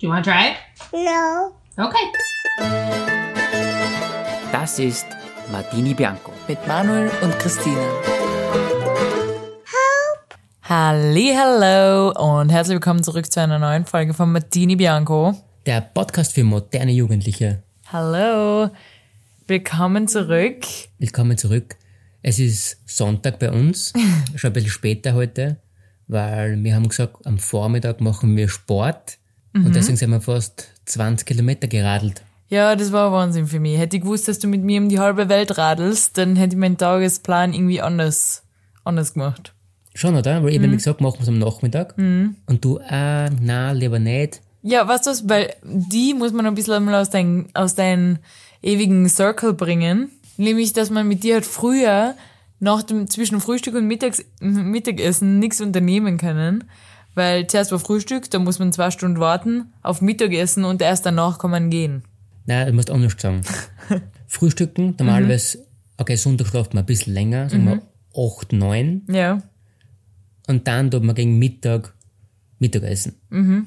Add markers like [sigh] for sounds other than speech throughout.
Do you want to try it? No. Okay. Das ist Martini Bianco. mit Manuel und Christine. Hallo und herzlich willkommen zurück zu einer neuen Folge von Martini Bianco. Der Podcast für moderne Jugendliche. Hallo, willkommen zurück. Willkommen zurück. Es ist Sonntag bei uns, [laughs] schon ein bisschen später heute, weil wir haben gesagt, am Vormittag machen wir Sport und deswegen sind wir fast 20 Kilometer geradelt. Ja, das war Wahnsinn für mich. Hätte ich gewusst, dass du mit mir um die halbe Welt radelst, dann hätte ich meinen Tagesplan irgendwie anders, anders gemacht. Schon, oder? Weil ich hab gesagt, machen wir es am Nachmittag. Und du, ah, na, lieber nicht. Ja, weißt du was, weil die muss man ein bisschen mal aus deinem aus deinem ewigen Circle bringen. Nämlich, dass man mit dir halt früher nach dem, zwischen Frühstück und Mittags, [laughs] Mittagessen nichts unternehmen können. Weil zuerst war Frühstück, da muss man zwei Stunden warten auf Mittagessen und erst danach kann man gehen. Nein, du musst anders sagen. [laughs] Frühstücken, normalerweise, okay, Sonntag schlaft man ein bisschen länger, sagen wir 8, 9. Ja. Und dann tut man gegen Mittag Mittagessen.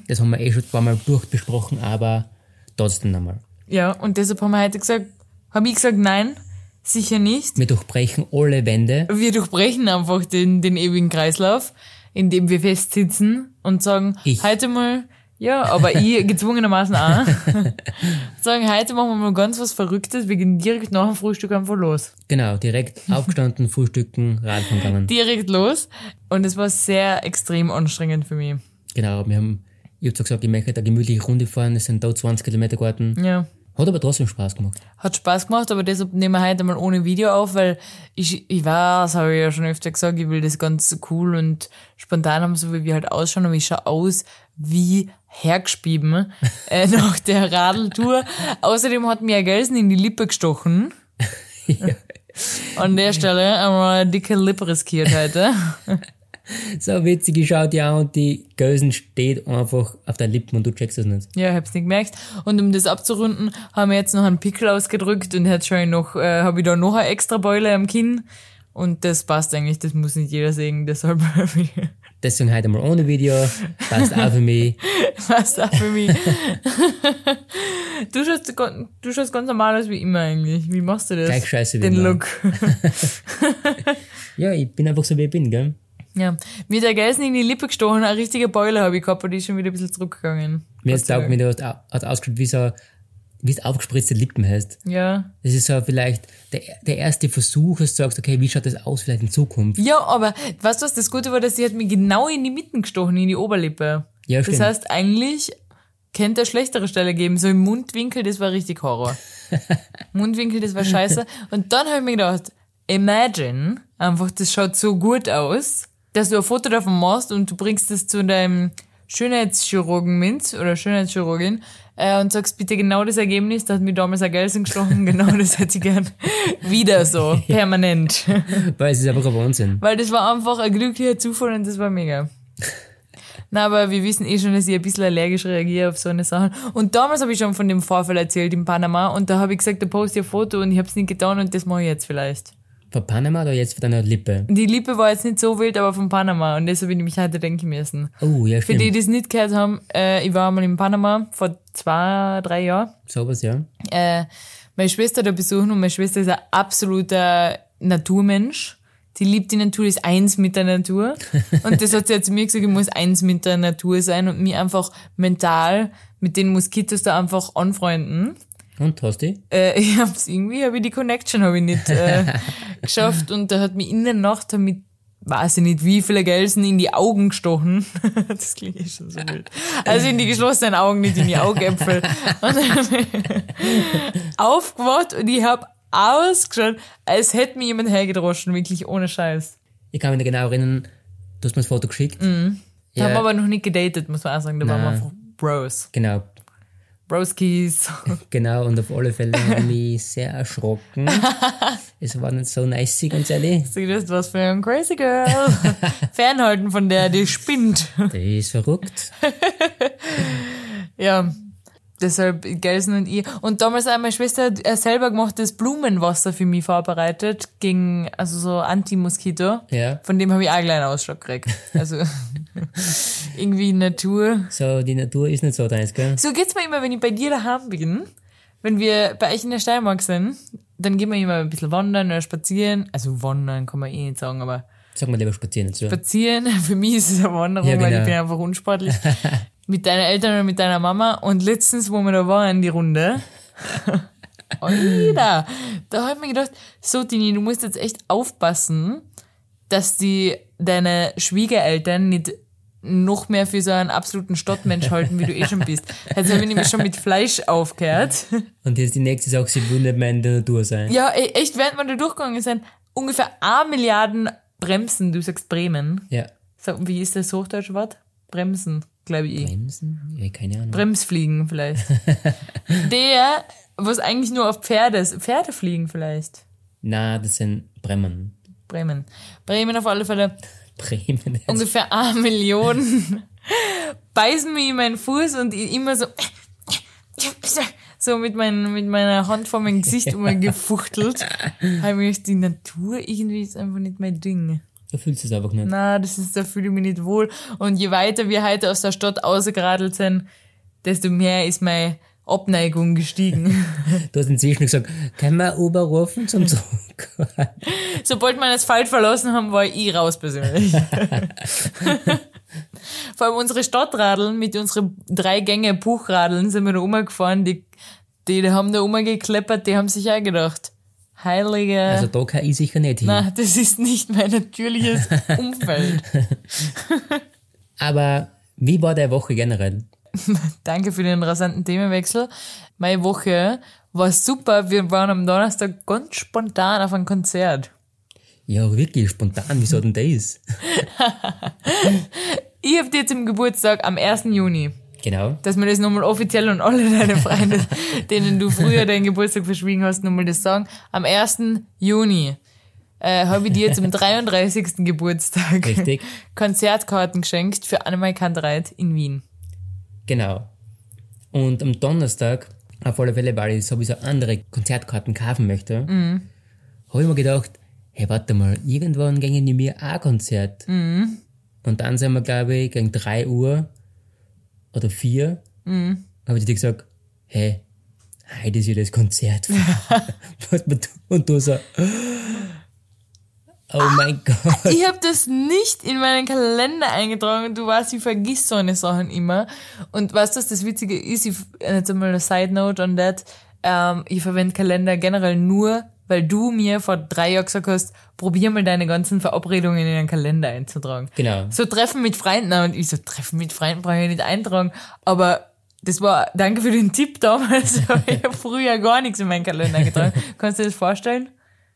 Das haben wir eh schon ein paar Mal durchbesprochen, aber trotzdem nochmal. Ja, und deshalb haben wir heute gesagt, habe ich gesagt, nein, sicher nicht. Wir durchbrechen alle Wände. Wir durchbrechen einfach den, den ewigen Kreislauf, indem wir festsitzen und sagen, Ich. heute mal, ja, aber ich [laughs] gezwungenermaßen auch, [laughs] sagen, heute machen wir mal ganz was Verrücktes, wir gehen direkt nach dem Frühstück einfach los. Genau, direkt [laughs] aufgestanden, frühstücken, Radfahren gegangen. Direkt los. Und es war sehr extrem anstrengend für mich. Genau, wir haben, ich hab zwar gesagt, ich möchte eine gemütliche Runde fahren, es sind da 20 Kilometer geworden. Ja. Hat aber trotzdem Spaß gemacht. Hat Spaß gemacht, aber deshalb nehmen wir heute mal ohne Video auf, weil ich, ich weiß, habe ich ja schon öfter gesagt, ich will das ganz cool und spontan haben, so wie wir halt ausschauen, aber ich schaue aus wie hergespieben [laughs] äh, nach der Radeltour. Außerdem hat mir ein Gelsen in die Lippe gestochen. [laughs] An der Stelle einmal eine dicke Lippe riskiert heute. [laughs] [laughs] So witzig, dir an und die Gösen steht einfach auf deinen Lippen und du checkst das nicht. Ja, ich hab's nicht gemerkt. Und um das abzurunden, haben wir jetzt noch einen Pickel ausgedrückt und jetzt schon noch, äh, habe ich da noch eine extra Beule am Kinn. Und das passt eigentlich, das muss nicht jeder sehen, deshalb Deswegen heute mal ohne Video, passt auch für mich. [laughs] passt auch für mich. [laughs] du, schaust, du schaust ganz normal aus wie immer eigentlich. Wie machst du das? Gleich scheiße wie Den immer. Look. Ja, ich bin einfach so, wie ich bin, gell? Ja. Mir der Gelsen in die Lippe gestochen, eine richtige Beule habe ich gehabt, aber die ist schon wieder ein bisschen zurückgegangen. Mir jetzt taugt mir, du hast, hat ausgeschaut, wie so, wie es aufgespritzte Lippen heißt. Ja. Das ist so vielleicht der, der erste Versuch, dass du sagst, okay, wie schaut das aus vielleicht in Zukunft? Ja, aber weißt du was, das Gute war, dass sie hat mir genau in die Mitten gestochen, in die Oberlippe. Ja, Das stimmt. heißt, eigentlich könnte eine schlechtere Stelle geben. So im Mundwinkel, das war richtig Horror. [laughs] Mundwinkel, das war scheiße. Und dann habe ich mir gedacht, imagine, einfach, das schaut so gut aus, dass du ein Foto davon machst und du bringst es zu deinem Schönheitschirurgen mit oder Schönheitschirurgin äh, und sagst bitte genau das Ergebnis, da hat mir damals ein Gelsen gestochen, [laughs] genau das hätte ich gern wieder so, [laughs] permanent. [laughs] Weil es ist einfach ein Wahnsinn. Weil das war einfach ein glücklicher Zufall und das war mega. Na, aber wir wissen eh schon, dass ich ein bisschen allergisch reagiere auf so eine Sachen. Und damals habe ich schon von dem Vorfall erzählt in Panama und da habe ich gesagt, da poste ich ein Foto und ich habe es nicht getan und das mache ich jetzt vielleicht. Von Panama oder jetzt von deiner Lippe? Die Lippe war jetzt nicht so wild, aber von Panama und deshalb bin ich mich heute denken müssen. Oh, ja, Für stimmt. die, die es nicht gehört haben, äh, ich war einmal in Panama vor zwei, drei Jahren Sowas, ja. äh, meine Schwester da besuchen und meine Schwester ist ein absoluter Naturmensch. Die liebt die Natur, ist eins mit der Natur. [laughs] Und das hat sie zu mir gesagt, ich muss eins mit der Natur sein und mich einfach mental mit den Moskitos da einfach anfreunden. Und hast du? Äh, [laughs] ich hab's irgendwie, habe ich die Connection habe ich nicht äh, [laughs] geschafft und da hat mich in der Nacht damit weiß ich nicht, wie viele Gelsen in die Augen gestochen. [laughs] Das klingt eh schon so wild. Also in die geschlossenen Augen, nicht in die Augäpfel. Und dann aufgewacht und ich hab ausgeschaut, als hätte mir jemand hergedroschen, wirklich ohne Scheiß. Ich kann mich noch genau erinnern, du hast mir das Foto geschickt. Da haben wir Ja, aber noch nicht gedatet, muss man auch sagen. Da waren wir Nein. einfach Bros. genau. Broskis. [laughs] Genau, und auf alle Fälle habe ich mich sehr erschrocken. [laughs] es war nicht so nice, ganz ehrlich. Sag das was für ein Crazy Girl. [laughs] Fernhalten von der, die spinnt. Die ist verrückt. Ja, deshalb Gelsen und ich. Und damals hat meine Schwester äh, selber gemachtes Blumenwasser für mich vorbereitet, gegen, also so Anti-Moskito. Ja. Von dem habe ich auch einen kleinen Ausschlag gekriegt. Also, [laughs] Irgendwie Natur. So, die Natur ist nicht so deins, gell? So geht's mir immer, wenn ich bei dir daheim bin. Wenn wir bei euch in der Steiermark sind, dann gehen wir immer ein bisschen wandern oder spazieren. Also wandern kann man eh nicht sagen, aber Sag mal lieber spazieren dazu. spazieren, [laughs] für mich ist es eine Wanderung, Ja, weil ich genau. bin einfach unsportlich. [laughs] mit deinen Eltern oder mit deiner Mama. Und letztens, wo wir da waren, die Runde, [laughs] Alter, da habe ich mir gedacht, so Tini, du musst jetzt echt aufpassen, dass die deine Schwiegereltern nicht noch mehr für so einen absoluten Stadtmensch halten, wie du eh schon bist. Jetzt habe ich nämlich schon mit Fleisch aufgehört. Und jetzt die nächste Sache, sie will nicht mehr in der Natur sein. Ja, ey, echt, während wir da durchgegangen sind, ungefähr 1 Milliarden Bremsen, du sagst Bremen. Ja. Sag, wie ist das hochdeutsche Wort? Bremsen, glaube ich. Bremsen? Ja, keine Ahnung. Bremsfliegen vielleicht. [laughs] Der, was eigentlich nur auf Pferde ist. Pferde fliegen vielleicht. Na, das sind Bremen. Bremen. Bremen auf alle Fälle [laughs] Bremen. ungefähr eine Million [laughs] beißen mir in meinen Fuß und immer so so mit, mein, mit meiner Hand vor meinem Gesicht immer gefuchtelt. Habe ich die Natur irgendwie ist einfach nicht mein Ding. Du fühlst es einfach nicht. Na, das ist, da fühle ich mich nicht wohl. Und je weiter wir heute aus der Stadt ausgeradelt sind, desto mehr ist meine Abneigung gestiegen. Du hast inzwischen gesagt, können wir Uber rufen zum Zug? [laughs] Sobald wir das Asphalt verlassen haben, war ich raus persönlich. [laughs] Vor allem unsere Stadtradeln mit unseren drei Gänge Buchradeln sind wir da umgefahren, die, die, die haben da umgekleppert, die haben sich auch gedacht, heilige, Also da kann ich sicher nicht hin. na, das ist nicht mein natürliches [laughs] Umfeld. [laughs] Aber wie war deine Woche generell? [laughs] Danke für den rasanten Themenwechsel. Meine Woche war super. Wir waren am Donnerstag ganz spontan auf ein Konzert. Ja, wirklich spontan, wieso denn das? Ich hab dir zum Geburtstag am 1. Juni, Genau. dass wir das nochmal offiziell und alle deine Freunde, [laughs] denen du früher deinen Geburtstag verschwiegen hast, nochmal das sagen. Am 1. Juni äh, habe ich dir zum [laughs] 33. Geburtstag Richtig. [laughs] Konzertkarten geschenkt für Annemai Kantereit in Wien. Genau. Und am Donnerstag, auf alle Fälle, weil ich sowieso andere Konzertkarten kaufen möchte, habe ich mir gedacht, hey, warte mal, irgendwann gingen die mir auch ein Konzert. Und dann sind wir, glaube ich, gegen 3 Uhr oder 4, habe ich dir gesagt, hey, heute ist ja das Konzert. [laughs] Und du so, oh mein Gott. Ich habe das nicht in meinen Kalender eingetragen du weißt, ich vergiss so eine Sachen immer. Und weißt du, was das Witzige ist? Ich, jetzt einmal eine Side Note on that. Ähm, ich verwende Kalender generell nur, weil du mir vor drei Jahren gesagt hast, probier mal deine ganzen Verabredungen in den Kalender einzutragen. Genau. So Treffen mit Freunden. Und ich so, Treffen mit Freunden brauche ich nicht eintragen. Aber das war, danke für den Tipp damals. [laughs] Ich habe früher gar nichts in meinen Kalender eingetragen. [laughs] Kannst du dir das vorstellen?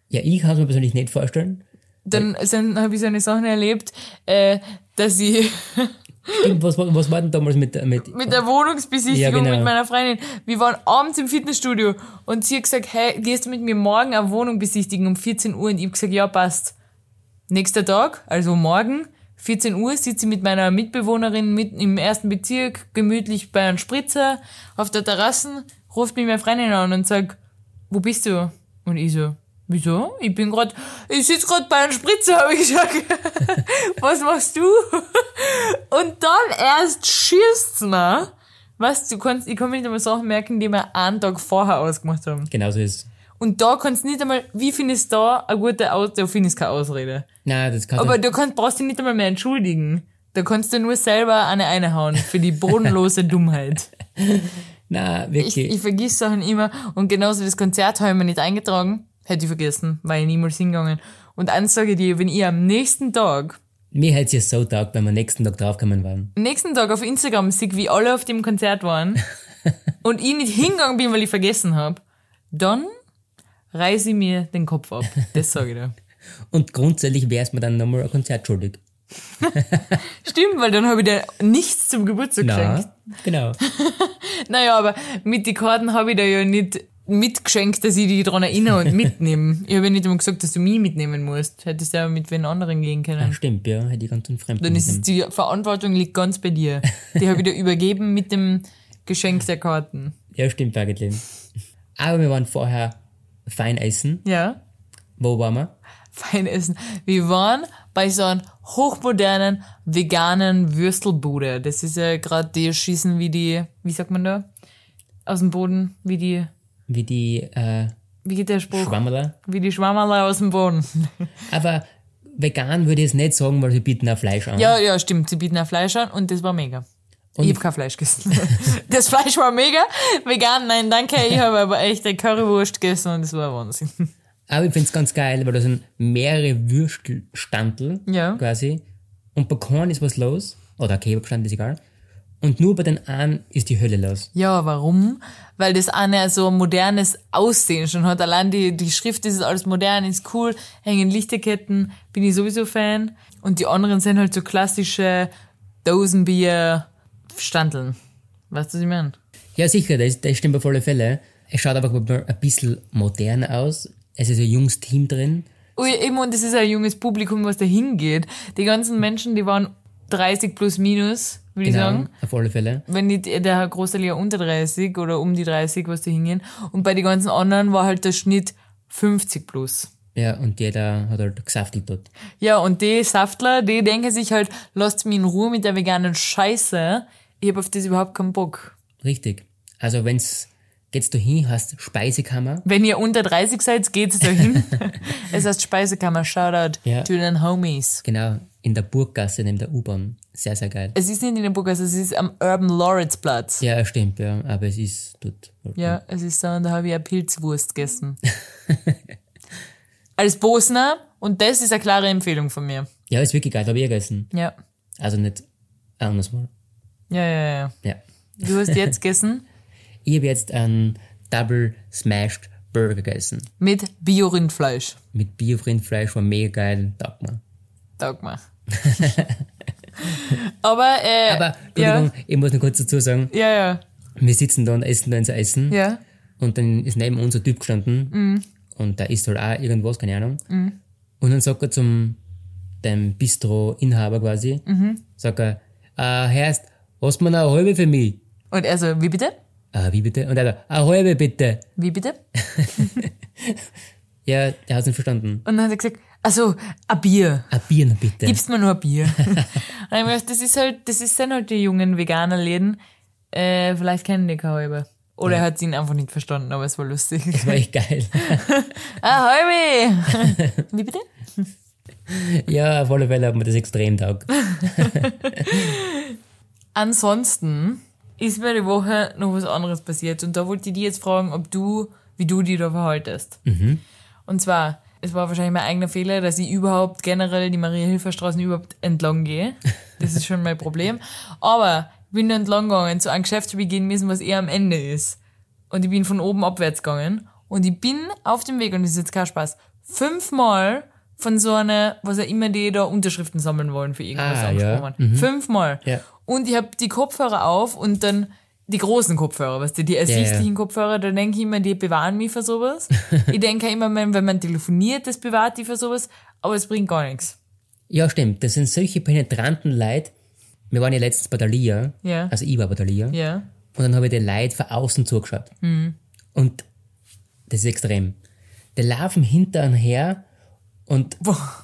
Ja, ich kann es mir persönlich nicht vorstellen. dann dann habe ich so eine Sache erlebt, äh, dass ich [laughs] Stimmt, was, war- was war denn damals mit, mit, mit der Wohnungsbesichtigung Ja, genau. mit meiner Freundin, wir waren abends im Fitnessstudio und sie hat gesagt, hey, gehst du mit mir morgen eine Wohnung besichtigen um 14 Uhr? Und ich habe gesagt, ja, passt. Nächster Tag, also morgen, 14 Uhr, sitze ich mit meiner Mitbewohnerin mitten im ersten Bezirk, gemütlich bei einem Spritzer auf der Terrasse, ruft mich meine Freundin an und sagt, wo bist du? Und ich so, wieso? Ich bin grad, ich sitze grad bei einem Spritzer, habe ich gesagt. [laughs] Was machst du? Und dann erst schießt's mir. Was, du kannst, ich kann mir nicht einmal Sachen merken, die wir einen Tag vorher ausgemacht haben. Genauso ist Und da kannst du nicht einmal, wie findest du da eine gute Ausrede? Da findest du keine Ausrede. Nein, das kann Aber du kannst, brauchst dich nicht einmal mehr entschuldigen. Da kannst du nur selber eine einhauen für die bodenlose [laughs] Dummheit. Nein, Ich, wirklich. ich vergiss Sachen immer. Und genauso das Konzert habe ich mir nicht eingetragen. Hätte ich vergessen, weil ich niemals hingegangen. Und eins sage ich dir, wenn ich am nächsten Tag, Mir hätte es ja so taugt, wenn wir am nächsten Tag draufgekommen waren. am nächsten Tag auf Instagram sehe, wie alle auf dem Konzert waren [laughs] und ich nicht hingegangen bin, weil ich vergessen habe, dann reiße ich mir den Kopf ab. Das sage ich dir. [laughs] Und grundsätzlich wäre es mir dann nochmal ein Konzert schuldig. [laughs] Stimmt, weil dann habe ich dir nichts zum Geburtstag geschenkt. Na, genau. Naja, aber mit den Karten habe ich dir ja nicht mitgeschenkt, dass ich dich daran erinnere und mitnehme. Ich habe ja nicht einmal gesagt, dass du mich mitnehmen musst. Hättest ja mit wen anderen gehen können. stimmt, ja, hätte ich ganz einen Fremden Dann ist die Verantwortung liegt ganz bei dir. Die habe ich dir übergeben mit dem Geschenk der Karten. Ja, stimmt, eigentlich. Aber wir waren vorher fein essen. Ja. Wo waren wir? fein essen. Wir waren bei so einem hochmodernen veganen Würstelbude. Das ist ja gerade die Schießen wie die, wie sagt man da? Aus dem Boden, wie die, Wie die äh, wie geht der Spruch? Schwammerler. Wie die Schwammerler aus dem Boden. [laughs] Aber vegan würde ich es nicht sagen, weil sie bieten auch Fleisch an. Ja, ja, stimmt. Sie bieten auch Fleisch an und das war mega. ich hab kein Fleisch gegessen. [laughs] das Fleisch war mega. Vegan, nein, danke. Ich habe aber echt eine Currywurst gegessen und das war Wahnsinn. [laughs] Aber ich find's ganz geil, weil da sind mehrere Würstelstandel Ja. quasi. Und bei keinem ist was los. Oder Kebabstand ist egal. Und nur bei den einen ist die Hölle los. Ja, warum? Weil das eine so ein modernes Aussehen schon hat. Allein die, die Schrift ist alles modern, ist cool, hängen Lichterketten, bin ich sowieso Fan. Und die anderen sind halt so klassische Dosenbier-Standeln. Weißt du, was ich meine? Ja, sicher, das, das stimmt auf alle Fälle. Es schaut mal ein bisschen modern aus. Es ist ein junges Team drin. Ui, eben, und das ist ein junges Publikum, was da hingeht. Die ganzen Menschen, die waren 30 plus minus, würde ich sagen. Genau, auf alle Fälle. wenn nicht der Großteil ja unter 30 oder um die 30, was da hingehen. Und bei den ganzen anderen war halt der Schnitt 50 plus. Ja, und jeder hat halt gesaftigt dort. Ja, und die Saftler, die denken sich halt, lasst mich in Ruhe mit der veganen Scheiße. Ich hab auf das überhaupt keinen Bock. Richtig. Also wenn's, geht's da hin, hast Speisekammer. Wenn ihr unter 30 seid, geht's da hin. [laughs] es heißt Speisekammer, Shoutout Ja. to den Homies. Genau, in der Burggasse neben der U-Bahn. Sehr, sehr geil. Es ist nicht in der Burgas, es ist am Urban Lawrence Platz. Ja, stimmt, ja. Aber es ist dort. Ja, es ist da und da habe ich eine Pilzwurst gegessen. [laughs] Als Bosner und das ist eine klare Empfehlung von mir. Ja, ist wirklich geil, habe ich gegessen. Ja. Also nicht anders mal. Ja, ja, ja. Ja. Du hast jetzt [laughs] gegessen Ich habe jetzt einen Double Smashed Burger gegessen. mit Bio-Rindfleisch. Mit Bio-Rindfleisch, war mega geil, taugt mir. Taugt mir. [laughs] Aber, äh, Aber, Entschuldigung, ich muss noch kurz dazu sagen, ja, ja, wir sitzen da und essen da unser Essen. ja, Und dann ist neben uns ein Typ gestanden. Und da isst halt auch irgendwas, keine Ahnung. Und dann sagt er zum dem Bistro-Inhaber quasi, sagt er, äh, Herrst, hast du mir eine halbe für mich? Und er so, wie bitte? Ah, wie bitte? Und er sagt, eine halbe bitte. Wie bitte? [laughs] Ja, der hat's nicht verstanden. Und dann hat er gesagt, also, ein Bier. Ein Bier noch bitte. Gibst mir nur ein Bier. [laughs] und ich hab mir gedacht, das ist halt, das ist sind halt die jungen Veganer-Läden. Äh, vielleicht kennen die halbe. Oder er hat ihn einfach nicht verstanden, aber es war lustig. Das war echt geil. [laughs] ah, halbe! [laughs] wie bitte? ja, auf alle Fälle hat mir das extrem taugt. Ansonsten ist mir die Woche noch was anderes passiert und da wollte ich dich jetzt fragen, ob du, wie du dich da verhaltest. Und zwar, es war wahrscheinlich mein eigener Fehler, dass ich überhaupt generell die Maria-Hilfer-Straßen überhaupt entlang gehe. Das ist schon mein Problem. Aber ich bin entlang gegangen zu einem Geschäft habe ich gehen müssen, was eher am Ende ist. Und ich bin von oben abwärts gegangen und ich bin auf dem Weg, und das ist jetzt kein Spaß, fünfmal von so einer, was auch immer die da Unterschriften sammeln wollen für irgendwas Ah, ja. angesprochen. Fünfmal. Ja. Und ich habe die Kopfhörer auf und dann die großen Kopfhörer, weißt du, die ersichtlichen ja. Kopfhörer, da denke ich immer, die bewahren mich für sowas. [laughs] ich denke immer, wenn man telefoniert, das bewahrt die für sowas, aber es bringt gar nichts. Ja, stimmt. Das sind solche penetranten Leute. Wir waren ja letztens bei der Lia. Ja. Also ich war bei der Lia. Ja. Und dann habe ich den Leuten von außen zugeschaut. Und das ist extrem. Die laufen hinter her und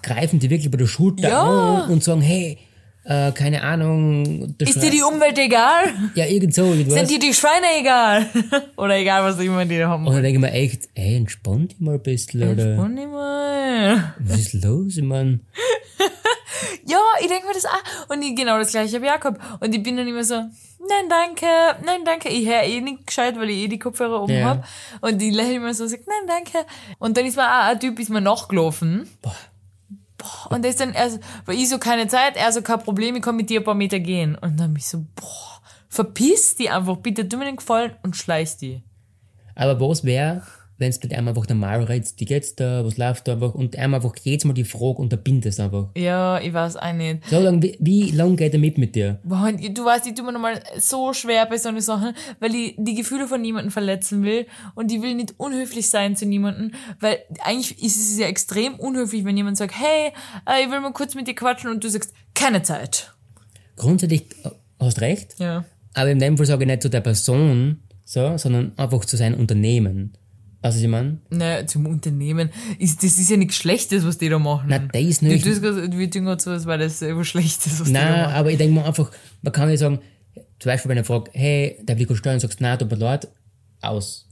greifen die wirklich bei der Schulter Ja. an und sagen, hey, äh, keine Ahnung. Ist dir die Umwelt egal? Ja, irgend so, irgendwas. Sind dir die Schweine egal? [laughs] Oder egal, was immer die da haben. und dann denke ich mir echt, ey, entspann dich mal ein bisschen, oder? Und nicht mal. Was ist los? Ich mein, [laughs] Ja, ich denke mir das auch. Und ich, genau das gleiche habe ich auch gehabt. Und ich bin dann immer so, nein, danke, nein, danke. Ich höre eh nicht gescheit, weil ich eh die Kopfhörer oben Ja. hab. Und die lächeln immer so, sagt, nein, danke. Und dann ist mir auch ein Typ, ist mir nachgelaufen. boah, Und der ist dann, er so, weil ich so keine Zeit, er so kein Problem, ich kann mit dir ein paar Meter gehen. Und dann bin ich so, boah, verpiss die einfach, bitte, tu mir den Gefallen und schleich die. Aber was wäre, wenn du mit einem einfach normal redest, wie geht's da, was läuft da einfach, und einem einfach jedes Mal die Frage unterbindest einfach. Ja, ich weiß auch nicht. So lang, wie, wie lang geht er mit mit dir? Boah, du weißt, ich tue mir nochmal so schwer bei solchen Sachen, weil ich die Gefühle von niemandem verletzen will und ich will nicht unhöflich sein zu niemandem, weil eigentlich ist es ja extrem unhöflich, wenn jemand sagt, hey, äh, ich will mal kurz mit dir quatschen und du sagst, keine Zeit. Grundsätzlich äh, hast recht, Ja. aber in dem Fall sage ich nicht zu der Person, so, sondern einfach zu seinem Unternehmen. Was ich meine? Naja, zum Unternehmen. Ist, das ist ja nichts Schlechtes, was die da machen. Na, das ist Du nicht. gerade, wir tun gerade so, als wäre das etwas Schlechtes, was die da Nein, machen. aber ich denke mir einfach, man kann nicht sagen, zum Beispiel, wenn er fragt, hey, darf ich steuern, sagst du, nein, mir leid, aus.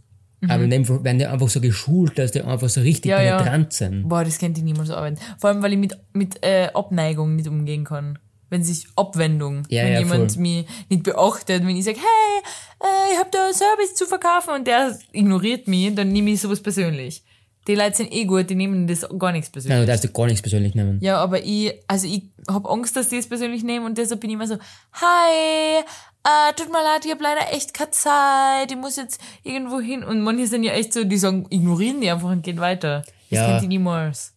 Aber in dem Fall werden die einfach so geschult, dass die einfach so richtig Mhm. Ja, ja. penetrant sind. Boah, das könnte ich niemals arbeiten. Vor allem, weil ich mit, mit äh, Abneigung nicht umgehen kann. Wenn sich Abwendung, Ja, wenn ja, jemand voll. mich nicht beachtet, wenn ich sage, hey, äh, ich hab da einen Service zu verkaufen und der ignoriert mich, dann nehme ich sowas persönlich. Die Leute sind eh gut, die nehmen das gar nichts persönlich. Nein, du darfst gar nichts persönlich nehmen. Ja, aber ich, also ich hab Angst, dass die es persönlich nehmen und deshalb bin ich immer so, hi, äh, tut mir leid, ich hab leider echt keine Zeit, ich muss jetzt irgendwo hin. Und manche sind ja echt so, die sagen, ignorieren die einfach und gehen weiter. Das Ja. kennt ich niemals.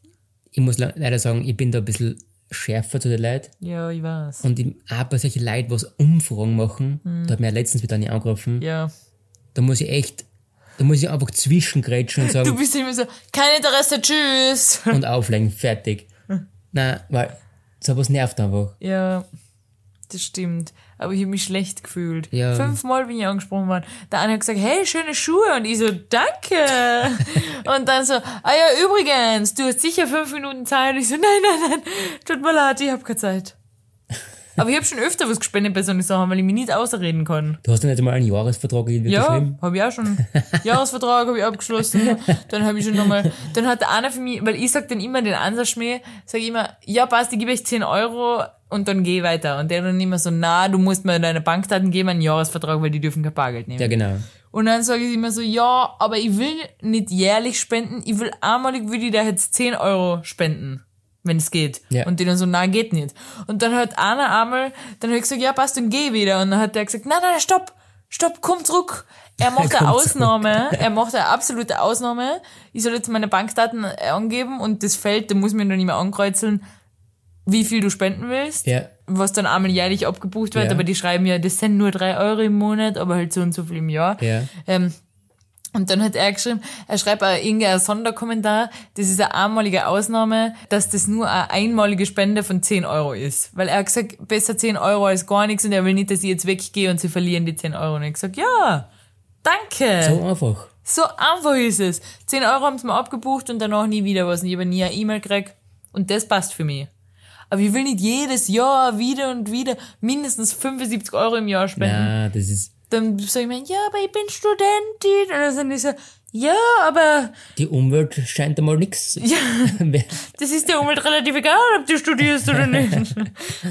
Ich muss le- leider sagen, ich bin da ein bisschen schärfer zu den Leuten. Ja, ich weiß. Und ich, auch bei solchen Leuten, was Umfragen machen, da hat mir ja letztens wieder eine angerufen, Mhm. Ja. da muss ich echt, da muss ich einfach zwischengrätschen und [laughs] Du sagen, bist immer so, kein Interesse, tschüss. [laughs] und auflegen, fertig. [laughs] Nein, weil sowas nervt einfach. Ja, das stimmt. Aber ich habe mich schlecht gefühlt. Ja. Fünfmal bin ich angesprochen worden. Der eine hat gesagt, hey, schöne Schuhe. Und ich so, danke. [laughs] und dann so, ah ja, übrigens, du hast sicher fünf Minuten Zeit. Und ich so, nein, nein, nein, tut mir leid, ich habe keine Zeit. [laughs] Aber ich habe schon öfter was gespendet bei solchen Sachen, weil ich mich nicht ausreden kann. Du hast doch nicht einmal einen Jahresvertrag irgendwie Ja, geschrieben. habe ich auch schon. [laughs] Jahresvertrag habe ich abgeschlossen. Dann habe ich schon nochmal, dann hat der einer für mich, weil ich sag dann immer den Ansatzschmäh, sag ich immer, ja passt, ich gebe euch 10 Euro und dann geh weiter. Und der dann immer so, na, du musst mir deine Bankdaten geben, einen Jahresvertrag, weil die dürfen kein Bargeld nehmen. Ja, genau. Und dann sage ich immer so, ja, aber ich will nicht jährlich spenden, ich will einmalig, will ich da jetzt 10 Euro spenden. Wenn es geht. Ja. Und die dann so, nein, geht nicht. Und dann hat einer einmal, dann habe ich gesagt, ja, passt, dann geh wieder. Und dann hat der gesagt, nein, nein, stopp, stopp, komm zurück. Er [laughs] macht eine Ausnahme, er macht eine absolute Ausnahme. Ich soll jetzt meine Bankdaten angeben und das Feld, da muss mir dann nicht mehr ankreuzeln, wie viel du spenden willst Ja, was dann einmal jährlich abgebucht wird, Ja. aber die schreiben ja, das sind nur drei Euro im Monat, aber halt so und so viel im Jahr. ja. Ähm, und dann hat er geschrieben, er schreibt auch irgendeinen Sonderkommentar, das ist eine einmalige Ausnahme, dass das nur eine einmalige Spende von 10 Euro ist. Weil er hat gesagt, besser 10 Euro als gar nichts und er will nicht, dass ich jetzt weggehe und sie verlieren die 10 Euro. Und ich gesagt, ja, danke. So einfach. So einfach ist es. 10 Euro haben sie mir abgebucht und danach nie wieder was. Und ich habe nie eine E-Mail gekriegt. Und das passt für mich. Aber ich will nicht jedes Jahr wieder und wieder mindestens 75 Euro im Jahr spenden. Ja, das ist, Dann sage ich mir, ja, aber ich bin Studentin. Und dann sind die so, ja, aber die Umwelt scheint einmal nix. ja, [laughs] das ist der Umwelt relativ egal, ob du studierst oder nicht. [laughs]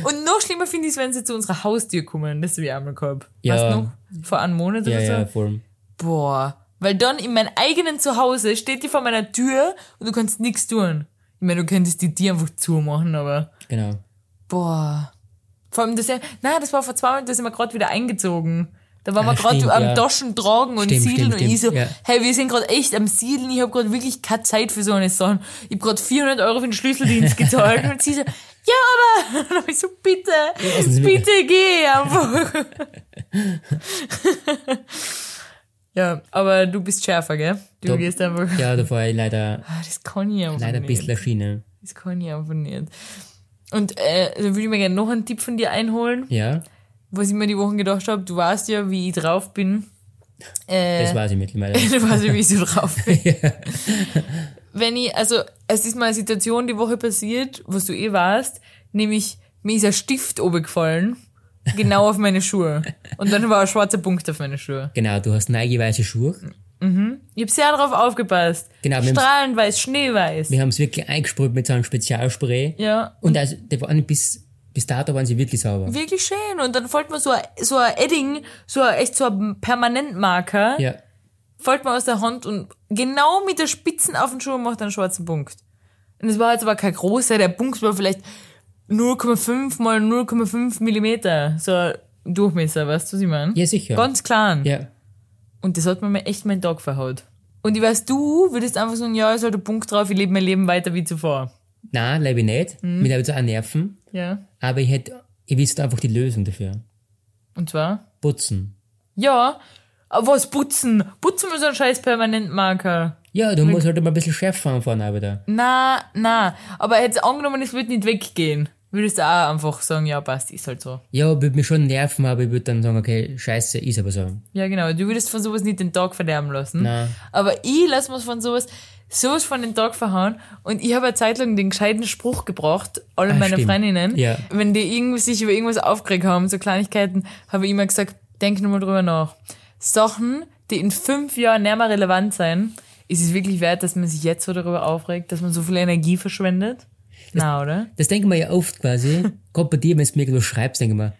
Und noch schlimmer finde ich es, wenn sie zu unserer Haustür kommen. Das habe ich einmal gehabt. Ja. Weißt du noch? Vor einem Monat ja, oder so. ja, voll. Boah. Weil dann in meinem eigenen Zuhause steht die vor meiner Tür und du kannst nichts tun. Ich meine, du könntest die Tür einfach zumachen, aber Genau. boah. Vor allem das, ja- nein, das war vor zwei Monaten, da sind wir gerade wieder eingezogen. Da waren Ah, wir gerade am ja. Taschen tragen und Stimmt, siedeln stimmt, und ich so, ja. hey, wir sind gerade echt am Siedeln, ich habe gerade wirklich keine Zeit für so eine Sachen. Ich habe gerade 400 Euro für den Schlüsseldienst gezahlt [laughs] und sie so, ja, aber, [laughs] dann hab ich so, bitte, bitte geh einfach. [laughs] ja, aber du bist schärfer, gell? Du Da- gehst einfach, Ja, da war ich leider, Ah, das kann ich einfach leider ein nicht. bisschen Schiene. Das kann ich einfach nicht. Und äh, da würde ich mir gerne noch einen Tipp von dir einholen, Ja, was ich mir die Wochen gedacht habe. Du weißt ja, wie ich drauf bin. Äh, das weiß ich mittlerweile. du weißt ja, wie ich so drauf bin. [laughs] Wenn ich, also es ist mal eine Situation die Woche passiert, was du eh weißt, nämlich mir ist ein Stift oben gefallen, genau auf meine Schuhe. Und dann war ein schwarzer Punkt auf meine Schuhe. Genau, du hast neue weiße Schuhe. Ich habe sehr darauf aufgepasst. Genau, wir Strahlendweiß, schneeweiß. Wir haben es wirklich eingesprüht mit so einem Spezialspray. Ja, Und also, die waren bis, bis dato waren sie wirklich sauber. wirklich schön. Und dann folgt mir so ein, so ein Edding, so ein, echt so ein Permanentmarker, Ja, folgt mir aus der Hand und genau mit der Spitzen auf den Schuh macht einen schwarzen Punkt. Und es war jetzt aber kein großer, der Punkt war vielleicht 0,5 mal 0,5 Millimeter, so ein Durchmesser, weißt du, was ich meine? ja sicher. Ganz klein. Ja, Und das hat mir echt meinen Tag verhaut. Und ich weiß, du würdest einfach sagen, ja, ist halt ein Punkt drauf, ich lebe mein Leben weiter wie zuvor. nein, lebe ich nicht. Mhm. Mit habe auch Nerven. Ja. Aber ich hätte, ich wüsste einfach die Lösung dafür. Und zwar? Putzen. Ja. Aber was putzen? Putzen ist ein scheiß Permanentmarker. Ja, du musst halt immer ein bisschen schärfer anfahren, aber da. Na, na. Aber jetzt angenommen, es wird nicht weggehen. Würdest du auch einfach sagen, ja, passt, ist halt so. Ja, würde mich schon nerven, aber ich würde dann sagen, okay, scheiße, ist aber so. Ja, genau. Du würdest von sowas nicht den Tag verderben lassen. Nein. Aber ich lasse mir von sowas, sowas von den Tag verhauen. Und ich habe eine Zeit lang den gescheiten Spruch gebracht, alle Ah, meine stimmt. Freundinnen. Ja. Wenn die irgendwie sich über irgendwas aufgeregt haben, so Kleinigkeiten, habe ich immer gesagt, denk nochmal drüber nach. Sachen, die in fünf Jahren nicht mehr relevant sein, ist es wirklich wert, dass man sich jetzt so darüber aufregt, dass man so viel Energie verschwendet? Na, oder? Das denken wir ja oft quasi. [laughs] Gerade bei dir, wenn du mir irgendwas schreibst, denke ich mir,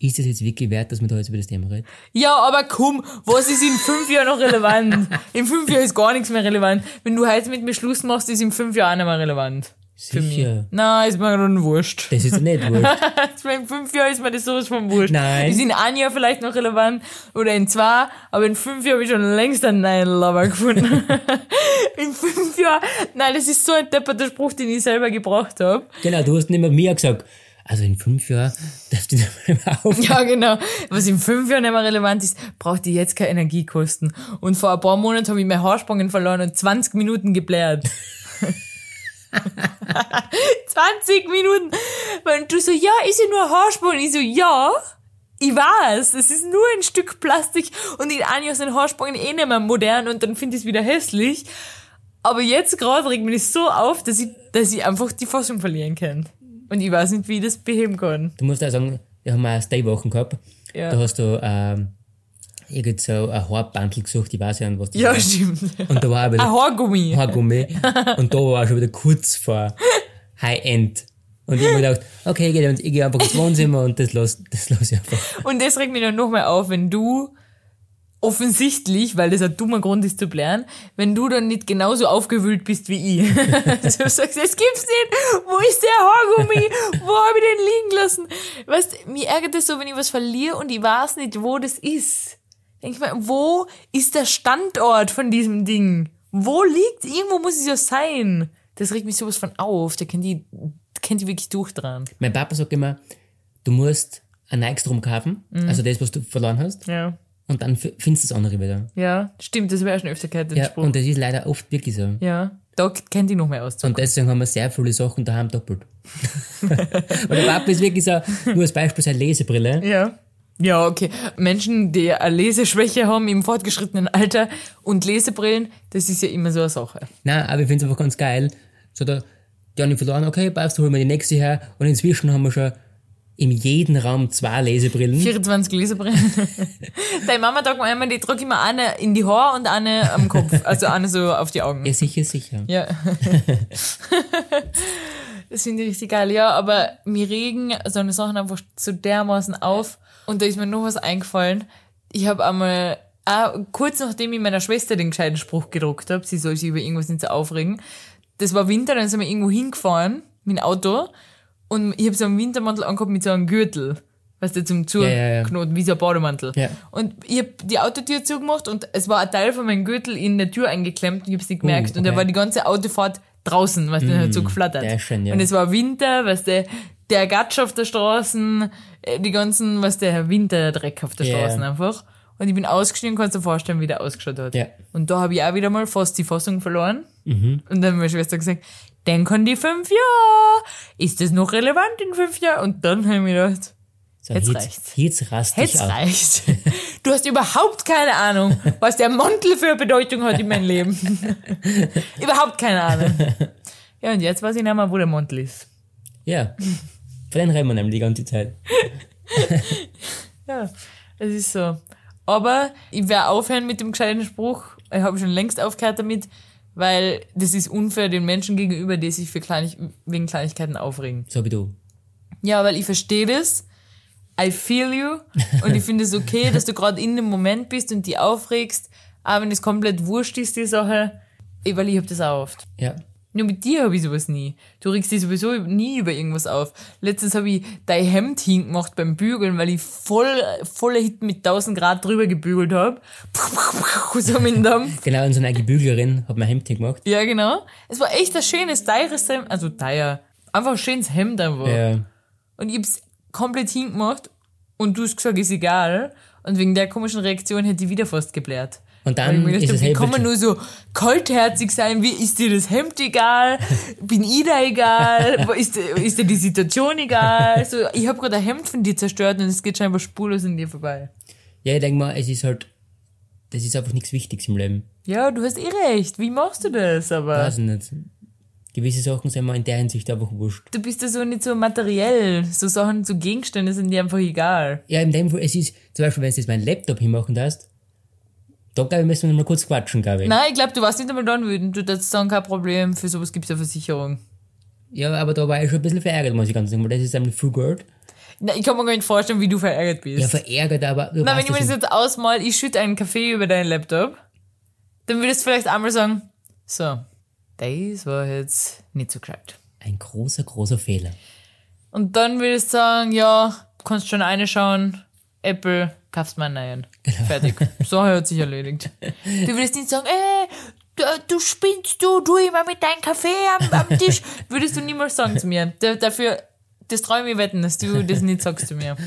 ist das jetzt wirklich wert, dass wir da jetzt über das Thema reden? Ja, aber komm, was ist in fünf Jahren noch relevant? In fünf Jahren ist gar nichts mehr relevant. Wenn du heute mit mir Schluss machst, ist in fünf Jahren auch nicht mehr relevant. Sicher. Nein, ist mir dann wurscht. Das ist nicht [laughs] wurscht. In fünf Jahren ist mir das sowas von wurscht. Nein. Ist in ein Jahr vielleicht noch relevant oder in zwei, aber in fünf Jahren habe ich schon längst einen neuen Lover gefunden. [laughs] in fünf Jahren, nein, das ist so ein depperter Spruch, den ich selber gebracht habe. genau, du hast nicht mehr mir gesagt, also in fünf Jahren darfst du nicht mehr auf. Ja, genau. Was in fünf Jahren nicht mehr relevant ist, braucht ihr jetzt keine Energie kosten. Und vor ein paar Monaten habe ich meine Haarspangen verloren und 20 Minuten gebläht. [laughs] [laughs] 20 Minuten! Und du so, ja, ist ja nur Haarspangen. Ich so, ja, ich weiß, es ist nur ein Stück Plastik und in einem Jahr sind Haarspangen eh nicht mehr modern und dann finde ich es wieder hässlich. Aber jetzt gerade regt mich das so auf, dass ich, dass ich einfach die Fassung verlieren kann. Und ich weiß nicht, wie ich das beheben kann. Du musst auch sagen, wir haben auch Stay-Wochen gehabt. Ja. Da hast du ähm, irgend so ein Haarbandel gesucht, ich weiß ja nicht, was das Ja, war. stimmt. Und da war wieder Ein Haargummi. Haargummi. Und da war schon wieder kurz vor High-End. Und ich hab mir gedacht, okay, ich gehe, ich geh einfach ins Wohnzimmer und das lass, das lass ich einfach. Und das regt mich dann nochmal auf, wenn du offensichtlich, weil das ein dummer Grund ist zu blären, wenn du dann nicht genauso aufgewühlt bist wie ich. [laughs] du sagst, das gibt's nicht. Wo ist der Haargummi? Wo habe ich den liegen lassen? Weißt, mir ärgert das so, wenn ich was verliere und ich weiß nicht, wo das ist. Denk ich mir, wo ist der Standort von diesem Ding? Wo liegt? Irgendwo muss es ja sein. Das regt mich sowas von auf. Da kennt die, kennt die wirklich durch dran. Mein Papa sagt immer, du musst ein neues drum kaufen, also das, was du verloren hast, Ja. und dann findest du das andere wieder. Ja, stimmt, das wäre schon öfter gehört, Ja, Spruch. und das ist leider oft wirklich so. Ja, da kennt die noch mehr aus. Und deswegen haben wir sehr viele Sachen daheim doppelt. [laughs] Weil der Papa ist wirklich so, nur als Beispiel seine Lesebrille. Ja. Ja, okay. Menschen, die eine Leseschwäche haben im fortgeschrittenen Alter und Lesebrillen, das ist ja immer so eine Sache. Nein, aber ich finde es einfach ganz geil. So, da, die haben verloren, okay, passt, holen wir die nächste her. Und inzwischen haben wir schon in jedem Raum zwei Lesebrillen. 24 Lesebrillen. [laughs] Deine Mama sagt mir einmal, die trage immer eine in die Haare und eine am Kopf. Also eine so auf die Augen. Ja, sicher, sicher. Ja. [laughs] das finde ich richtig geil. Ja, aber mir regen so eine Sachen einfach so dermaßen auf. Und da ist mir noch was eingefallen. Ich habe einmal, auch kurz nachdem ich meiner Schwester den gescheiten Spruch gedruckt habe, sie soll sich über irgendwas nicht so aufregen. Das war Winter, dann sind wir irgendwo hingefahren mit dem Auto. Und ich habe so einen Wintermantel angehabt mit so einem Gürtel. Weißt du, zum ja, ja. Zuknoten, wie so ein Bademantel. Ja. Und ich habe die Autotür zugemacht und es war ein Teil von meinem Gürtel in der Tür eingeklemmt und ich habe es nicht gemerkt. Und er okay. war die ganze Autofahrt draußen, weißt du, hat so geflattert. schön, ja. Und es war Winter, weißt du, der Gatsch auf der Straße, äh, die ganzen, weißt du, Winterdreck auf der Ja, Straße einfach. Und ich bin ausgestiegen, kannst du dir vorstellen, wie der ausgeschaut hat. Ja. Und da habe ich auch wieder mal fast die Fassung verloren. Mhm. Und dann hat meine Schwester gesagt, denk an die fünf Jahre. Ist das noch relevant in fünf Jahren? Und dann habe ich mir gedacht, So, Jetzt jetzt, reicht's. jetzt rast Jetzt auf. reicht. [laughs] Du hast überhaupt keine Ahnung, was der Mantel für eine Bedeutung hat in meinem Leben. [laughs] überhaupt keine Ahnung. Ja, und jetzt weiß ich nicht mehr, wo der Mantel ist. Ja. Von den reden wir nämlich die ganze Zeit. [laughs] Ja, es ist so. Aber ich werde aufhören mit dem gescheiten Spruch. Ich habe schon längst aufgehört damit, weil das ist unfair den Menschen gegenüber, die sich für Kleinig wegen Kleinigkeiten aufregen. So wie du. Ja, weil ich verstehe das. I feel you. Und ich finde es okay, dass du gerade in dem Moment bist und die aufregst, auch wenn es komplett wurscht ist, die Sache. Eh, Weil ich hab das auch oft. Ja. Nur mit dir habe ich sowas nie. Du regst dich sowieso nie über irgendwas auf. Letztens habe ich dein Hemd hingemacht beim Bügeln, weil ich voll, voller Hit mit 1000 Grad drüber gebügelt habe. [laughs] So mit dem Dampf. [laughs] Genau, unsere eigene Büglerin hat mein Hemd gemacht. Ja, genau. Es war echt ein schönes, teures Hemd. Also teuer. Einfach ein schönes Hemd einfach. Ja. Und ich hab's komplett hingemacht und du hast gesagt, ist egal. Und wegen der komischen Reaktion hätte ich wieder fast geblärt. Und dann ist hab, es wie kann man nur so kaltherzig sein? Wie ist dir das Hemd egal? Bin ich da egal? [laughs] Ist, dir- ist dir die Situation egal? So, ich habe gerade ein Hemd von dir zerstört und es geht scheinbar spurlos an dir vorbei. Ja, ich denke mal, es ist halt, das ist einfach nichts Wichtiges im Leben. Ja, du hast eh recht. Wie machst du das? Aber Weiß ich nicht. Gewisse Sachen sind mir in der Hinsicht einfach wurscht. du bist ja so nicht so materiell. So Sachen, so Gegenstände sind dir einfach egal. Ja, in dem Fall, es ist, zum Beispiel, wenn du jetzt meinen Laptop hinmachen darfst, da glaube ich, müssen wir mal kurz quatschen, glaube ich. Nein, ich glaube, du warst nicht einmal dann wütend. Du darfst sagen, kein Problem. Für sowas gibt's ja Versicherung. Ja, aber da war ich schon ein bisschen verärgert, muss ich ganz sagen, weil das ist einfach viel Geld. Na, ich kann mir gar nicht vorstellen, wie du verärgert bist. Ja, verärgert, aber du Na, wenn ich mir das das jetzt ausmal, ich schütte einen Kaffee über deinen Laptop, dann würdest du vielleicht einmal sagen, so, das war jetzt nicht so gescheit. ein großer, großer Fehler. Und dann würdest du sagen, ja, kannst schon eine schauen, Apple, kaufst mal einen. Genau. Fertig. So hat sich erledigt. [laughs] Du würdest nicht sagen, ey, du, du spinnst du, du immer mit deinem Kaffee am, am Tisch. [laughs] Würdest du niemals sagen zu mir. Da, dafür, das traue ich mir wetten, dass du das nicht sagst zu mir. [laughs]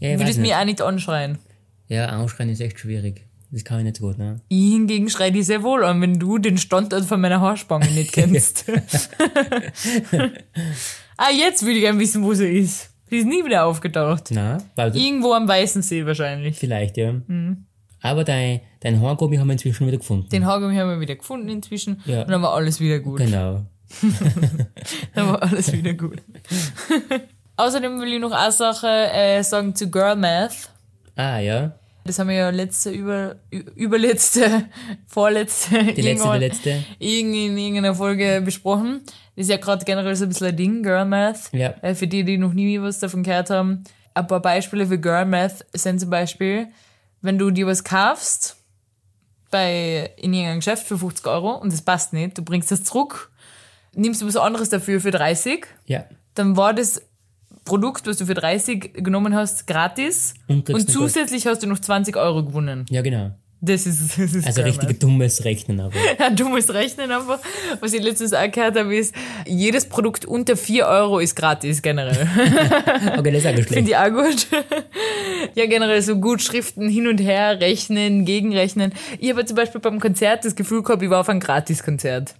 Ja, würdest mich auch nicht anschreien. Ja, anschreien ist echt schwierig. Das kann ich nicht so gut, ne? Ich hingegen schrei dich sehr wohl an, wenn du den Standort von meiner Haarspange nicht kennst. ah, jetzt würde ich gerne wissen, wo sie ist. Sie ist nie wieder aufgetaucht. Na, weil Irgendwo am Weißen See wahrscheinlich. vielleicht, ja. Mhm. Aber dein, dein Haargummi haben wir inzwischen wieder gefunden. Den Haargummi haben wir wieder gefunden inzwischen. Ja. Und dann war alles wieder gut. Genau. [laughs] Dann war alles wieder gut. [laughs] Außerdem will ich noch eine Sache äh, sagen zu Girl Math. Ah, ja. Das haben wir ja letzte, über, überletzte, [laughs] vorletzte, Die letzte, letzte. irgend- in irgendeiner Folge besprochen. Das ist ja gerade generell so ein bisschen ein Ding, Girl Math. Ja. Äh, Für die, die noch nie was davon gehört haben. Ein paar Beispiele für Girl Math sind zum Beispiel, wenn du dir was kaufst bei, in irgendeinem Geschäft für 50 Euro und das passt nicht, du bringst das zurück, nimmst du was anderes dafür für 30, Ja. dann war das Produkt, was du für 30 genommen hast, gratis Und und zusätzlich hast du noch 20 Euro gewonnen. Ja, genau. Das ist, das ist Also richtig dummes Rechnen aber. [laughs] ja, du musst rechnen einfach. Was ich letztens auch gehört habe, ist, jedes Produkt unter 4 Euro ist gratis generell. [laughs] Okay, das ist auch [laughs] schlecht. Finde ich auch gut. ja, generell so gut Schriften hin und her rechnen, gegenrechnen. Ich habe zum Beispiel beim Konzert das Gefühl gehabt, ich war auf einem Gratiskonzert.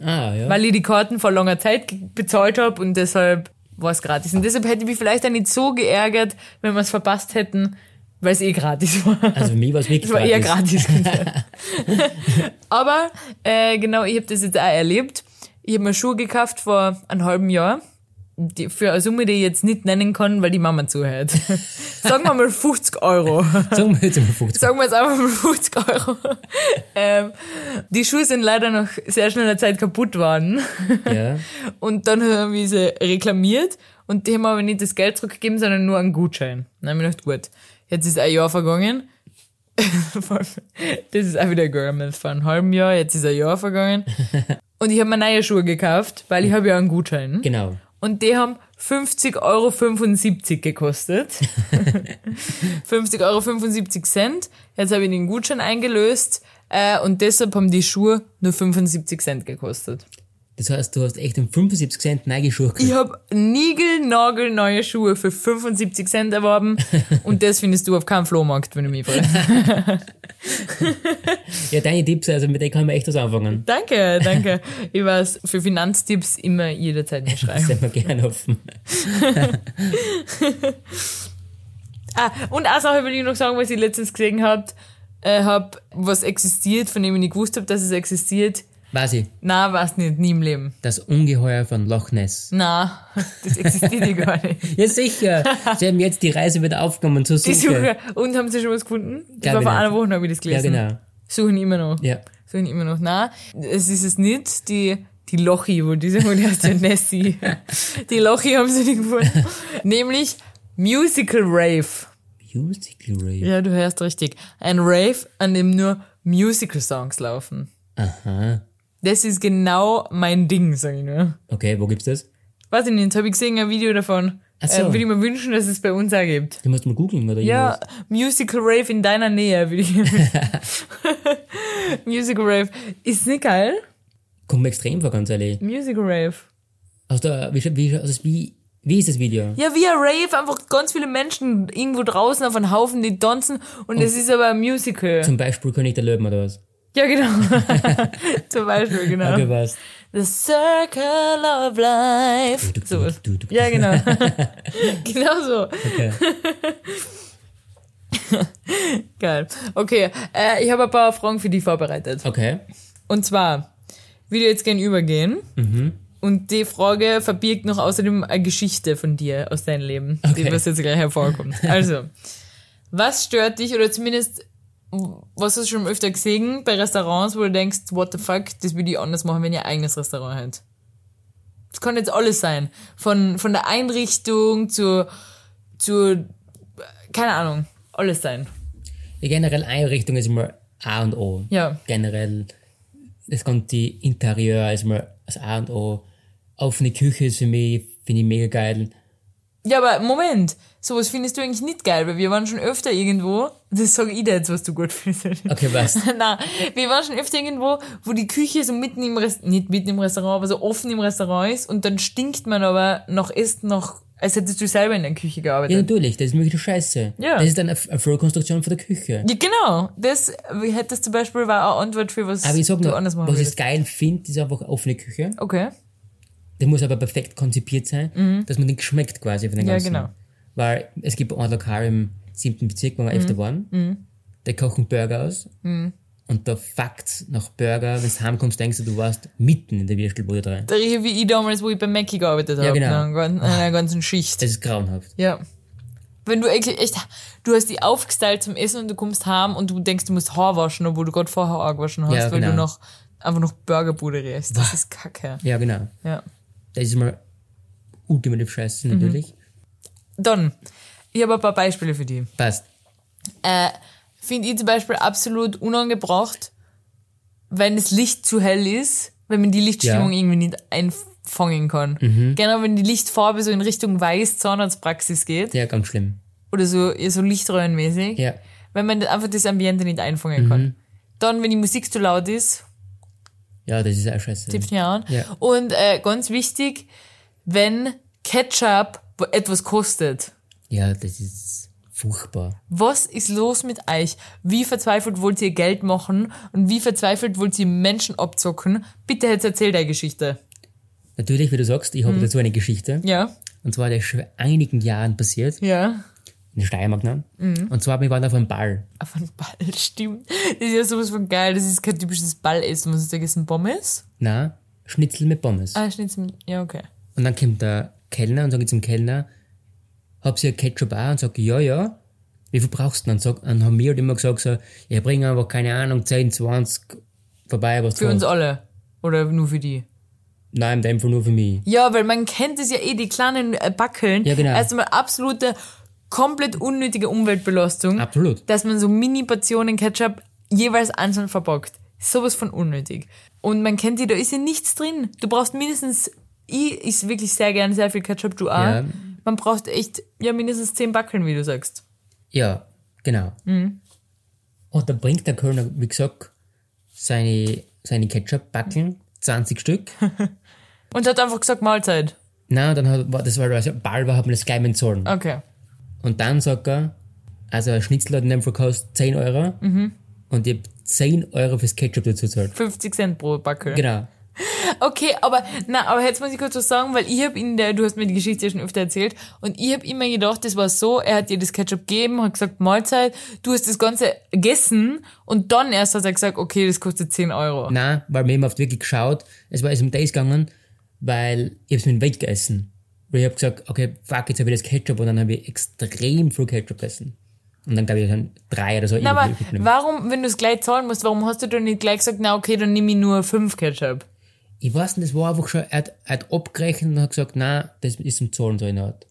Ah, ja. Weil ich die Karten vor langer Zeit bezahlt habe und deshalb war es gratis. Und deshalb hätte ich mich vielleicht auch nicht so geärgert, wenn wir es verpasst hätten, weil es eh gratis war. Also für mich war es wirklich war eher gratis. gratis. [laughs] Aber äh, genau, ich habe das jetzt auch erlebt. Ich habe mir Schuhe gekauft vor einem halben Jahr. Die, für eine Summe, die ich jetzt nicht nennen kann, weil die Mama zuhört. [laughs] Sagen wir mal 50 Euro. Sagen wir jetzt mal 50. Sagen wir jetzt einfach mal 50 Euro. [laughs] ähm, die Schuhe sind leider nach sehr schneller Zeit kaputt worden. Ja. [laughs] Und dann haben wir sie reklamiert und die haben aber nicht das Geld zurückgegeben, sondern nur einen Gutschein. Dann haben wir gedacht, gut, jetzt ist ein Jahr vergangen. das ist auch wieder Girl vor einem halben Jahr, jetzt ist ein Jahr vergangen. Und ich habe mir neue Schuhe gekauft, weil ich habe ja einen Gutschein. Genau. Und die haben 50,75 Euro gekostet. [laughs] 50,75 Euro Cent. Jetzt habe ich den Gutschein eingelöst äh, und deshalb haben die Schuhe nur 75 Cent gekostet. Das heißt, du hast echt um 75 Cent neue Schuhe gekauft. Ich habe niegelnagelneue Schuhe für 75 Cent erworben [laughs] und das findest du auf keinem Flohmarkt, wenn du mich fragst. [laughs] Ja, deine Tipps, also mit denen kann man echt was anfangen. Danke, danke. Ich weiß, für Finanztipps immer jederzeit mir Das [laughs] schreiben. sind wir gerne offen. Ah, und eine Sache will ich noch sagen, was ich letztens gesehen hab, äh, hab, was existiert, von dem ich nicht gewusst habe, dass es existiert. Weiß ich, Na, weiß nicht, nie im Leben. das Ungeheuer von Loch Ness. Na, das existiert ja gar nicht. [laughs] Ja, sicher. Sie haben jetzt die Reise wieder aufgenommen zur Die Suche. Suche. Und haben sie schon was gefunden? Das war vor einer Woche, habe ich das Ja, gelesen. genau. Suchen immer noch. Ja. Suchen immer noch. Na, es ist es nicht. Die, die Lochi, wo diese, die heißt ja Nessie. [laughs] Die Lochi haben sie nicht gefunden. Nämlich Musical Rave. Musical Rave. Ja, du hörst richtig. Ein Rave, an dem nur Musical-Songs laufen. Aha. Das ist genau mein Ding, sag ich nur. Okay, wo gibt's das? Weiß ich nicht, jetzt habe ich gesehen ein Video davon. Ach so. Äh, würde ich mir wünschen, dass es bei uns auch gibt. Du musst mal googeln oder Ja, irgendwas. Musical Rave in deiner Nähe, würde ich. [laughs] Musical Rave. Ist nicht geil? Kommt mir extrem vor, ganz ehrlich. Musical Rave. Hast du, wie, wie, also wie, Wie ist das Video? Ja, wie ein Rave, einfach ganz viele Menschen irgendwo draußen auf einem Haufen, die tanzen und es ist aber ein Musical. Zum Beispiel König der Löwen oder was? Ja, genau. [laughs] Zum Beispiel, genau. Okay, was? The Circle of Life. Du, du, So. du, du, du. Ja, genau. [laughs] genau so. Okay. [laughs] Geil. Okay, äh, ich habe ein paar Fragen für dich vorbereitet. Okay. Und zwar, wie du jetzt gern übergehen. Und die Frage verbirgt noch außerdem eine Geschichte von dir aus deinem Leben, die Okay. was jetzt gleich hervorkommt. Also, was stört dich oder zumindest was hast du schon öfter gesehen bei Restaurants, wo du denkst, what the fuck, das würde ich anders machen, wenn ihr ein eigenes Restaurant hättet? Das kann jetzt alles sein. Von, von der Einrichtung zu, zu, keine Ahnung, alles sein. Ja, generell Einrichtung ist immer A und O. Ja. Generell das ganze Interieur ist immer das A und O. Offene Küche ist für mich, finde ich mega geil. Ja, aber Moment, sowas findest du eigentlich nicht geil, weil wir waren schon öfter irgendwo, das sage ich dir jetzt, was du gut findest. Okay, was? [laughs] Na, wir waren schon öfter irgendwo, wo die Küche so mitten im Restaurant, nicht mitten im Restaurant, aber so offen im Restaurant ist und dann stinkt man aber nach Essen noch, als hättest du selber in der Küche Ja, gearbeitet. natürlich, das ist wirklich scheiße. Ja. Das ist dann eine Vollkonstruktion von der Küche. Ja, genau. Das wie hättest zum Beispiel war eine Antwort für was Aber ich sag du nur, anders machen was ich geil finde, ist einfach offene Küche. Okay. Das muss aber perfekt konzipiert sein, dass man den schmeckt quasi von den Mhm. Ja, ganzen. genau. Mhm. Weil es gibt ein Lokal im siebten Bezirk, wo wir öfter waren, die kochen Burger aus und da fuckt's nach Burger, wenn du heimkommst, denkst du, du warst mitten in der Würstelbude drin. Da rieche wie ich damals, wo ich bei Mackie gearbeitet habe. genau. In einer gan- in einer ganzen Schicht. Das ist grauenhaft. Ja. Wenn du eigentlich echt, du hast die aufgestylt zum Essen und du kommst heim und du denkst, du musst Haar waschen, obwohl du gerade vorher Haar gewaschen hast, Ja, weil du genau. noch einfach noch Burgerbude riechst. Das ist kacke. Ja, genau. Ja. Das ist mal ultimativ scheiße, Mhm. natürlich. Dann, ich habe ein paar Beispiele für dich. Passt. Äh, Finde ich zum Beispiel absolut unangebracht, wenn das Licht zu hell ist, wenn man die Lichtstimmung Ja. irgendwie nicht einfangen kann. Mhm. Genau, wenn die Lichtfarbe so in Richtung weiß Zahnarztpraxis geht Ja, ganz schlimm. oder so, so lichtröhrenmäßig. Ja. wenn man einfach das Ambiente nicht einfangen kann. Dann, wenn die Musik zu laut ist, Ja, das ist auch scheiße. tippt mir an. Ja. Und äh, ganz wichtig, wenn Ketchup etwas kostet. Ja, das ist furchtbar. Was ist los mit euch? Wie verzweifelt wollt ihr Geld machen und wie verzweifelt wollt ihr Menschen abzocken? Bitte jetzt erzähl deine Geschichte. Natürlich, wie du sagst, ich habe dazu eine Geschichte. Ja, Und zwar, das ist schon vor einigen Jahren passiert, ja. In der Steiermark. Ne? Mhm. Und zwar, wir waren auf einem Ball. Auf einen Ball, [laughs] stimmt. Das ist ja sowas von geil. Das ist kein typisches Ballessen. Was ist da gegessen? Pommes? Na, Schnitzel mit Pommes. Ah, Schnitzel. mit- Ja, okay. Und dann kommt der Kellner und sagt zum Kellner, habt ihr Ketchup auch? Und sagt, ja, ja. Wie viel brauchst du? Und dann, sagt, dann haben wir halt immer gesagt, so, ja, bring einfach, keine Ahnung, 10, 20 vorbei, was Für uns alle. Oder nur für die? Nein, in dem Fall nur für mich. Ja, weil man kennt es ja eh, die kleinen äh, Backeln. Ja, genau. Erst einmal absolute, komplett unnötige Umweltbelastung, Absolut. dass man so Mini-Portionen Ketchup jeweils einzeln verpackt. Sowas von unnötig. Und man kennt die, da ist ja nichts drin. Du brauchst mindestens, ich ist wirklich sehr gern sehr viel Ketchup, du auch. Ja. Man braucht echt, ja, mindestens 10 Backeln, wie du sagst. Ja, genau. Mhm. Und dann bringt der Kölner, wie gesagt, seine, seine Ketchup-Backeln, 20 Stück. [laughs] Und hat einfach gesagt, Mahlzeit. Na, dann hat, war- das war also Ball, war, hat man das gleich bezahlen. Okay. Und dann sagt er, also ein Schnitzel hat in dem Fall kostet 10 Euro. Mhm. Und ich hab 10 Euro fürs Ketchup dazu gezahlt. 50 Cent pro Backel. Genau. Okay, aber na, aber jetzt muss ich kurz was sagen, weil ich hab in der, du hast mir die Geschichte ja schon öfter erzählt, und ich hab immer gedacht, das war so, er hat dir das Ketchup gegeben, hat gesagt Mahlzeit, du hast das Ganze gegessen und dann erst hat er gesagt, okay, das kostet 10 Euro. Nein, weil wir haben oft wirklich geschaut, es war es um das gegangen, weil ich hab's mit dem Weg gegessen. Weil ich hab gesagt, okay, fuck, jetzt habe ich das Ketchup und dann habe ich extrem viel Ketchup gegessen. Und dann glaube ich dann drei oder so. Na, aber warum, wenn du es gleich zahlen musst, warum hast du dann nicht gleich gesagt, na okay, dann nehme ich nur 5 Ketchup? Ich weiß nicht, das war einfach schon, er hat, er hat abgerechnet und hat gesagt, nein, das ist zum Zahlen so in der Art.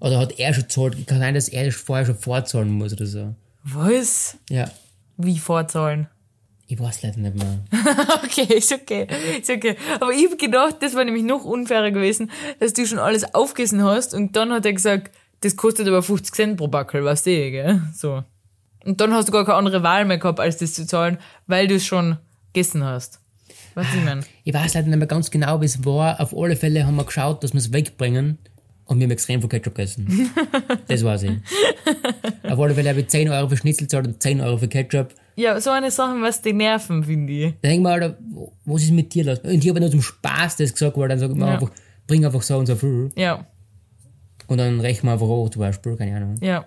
Oder hat er schon gezahlt? Kann sein, dass er das vorher schon vorzahlen muss oder so. Was? Ja. Wie vorzahlen? Ich weiß leider nicht mehr. [laughs] Okay, ist okay, ist okay. Aber ich hab gedacht, das war nämlich noch unfairer gewesen, dass du schon alles aufgegessen hast und dann hat er gesagt, das kostet aber 50 Cent pro Backel, weißt du, gell? So. Und dann hast du gar keine andere Wahl mehr gehabt, als das zu zahlen, weil du es schon gegessen hast. Du, ich mein? Ich weiß leider nicht mehr ganz genau, wie es war. Auf alle Fälle haben wir geschaut, dass wir es wegbringen. Und wir haben extrem viel Ketchup gegessen. [laughs] das weiß ich. Alle Fälle habe ich 10 Euro für Schnitzel gezahlt und 10 Euro für Ketchup. Ja, so eine Sache, was die nerven, finde ich. Da denke ich mir, Alter, was ist mit dir los? Und ich habe nur zum Spaß das gesagt, weil dann sage ich mir Ja. einfach, bring einfach so und so viel. Ja, Und dann rechnen wir einfach auch zum Beispiel, keine Ahnung. ja.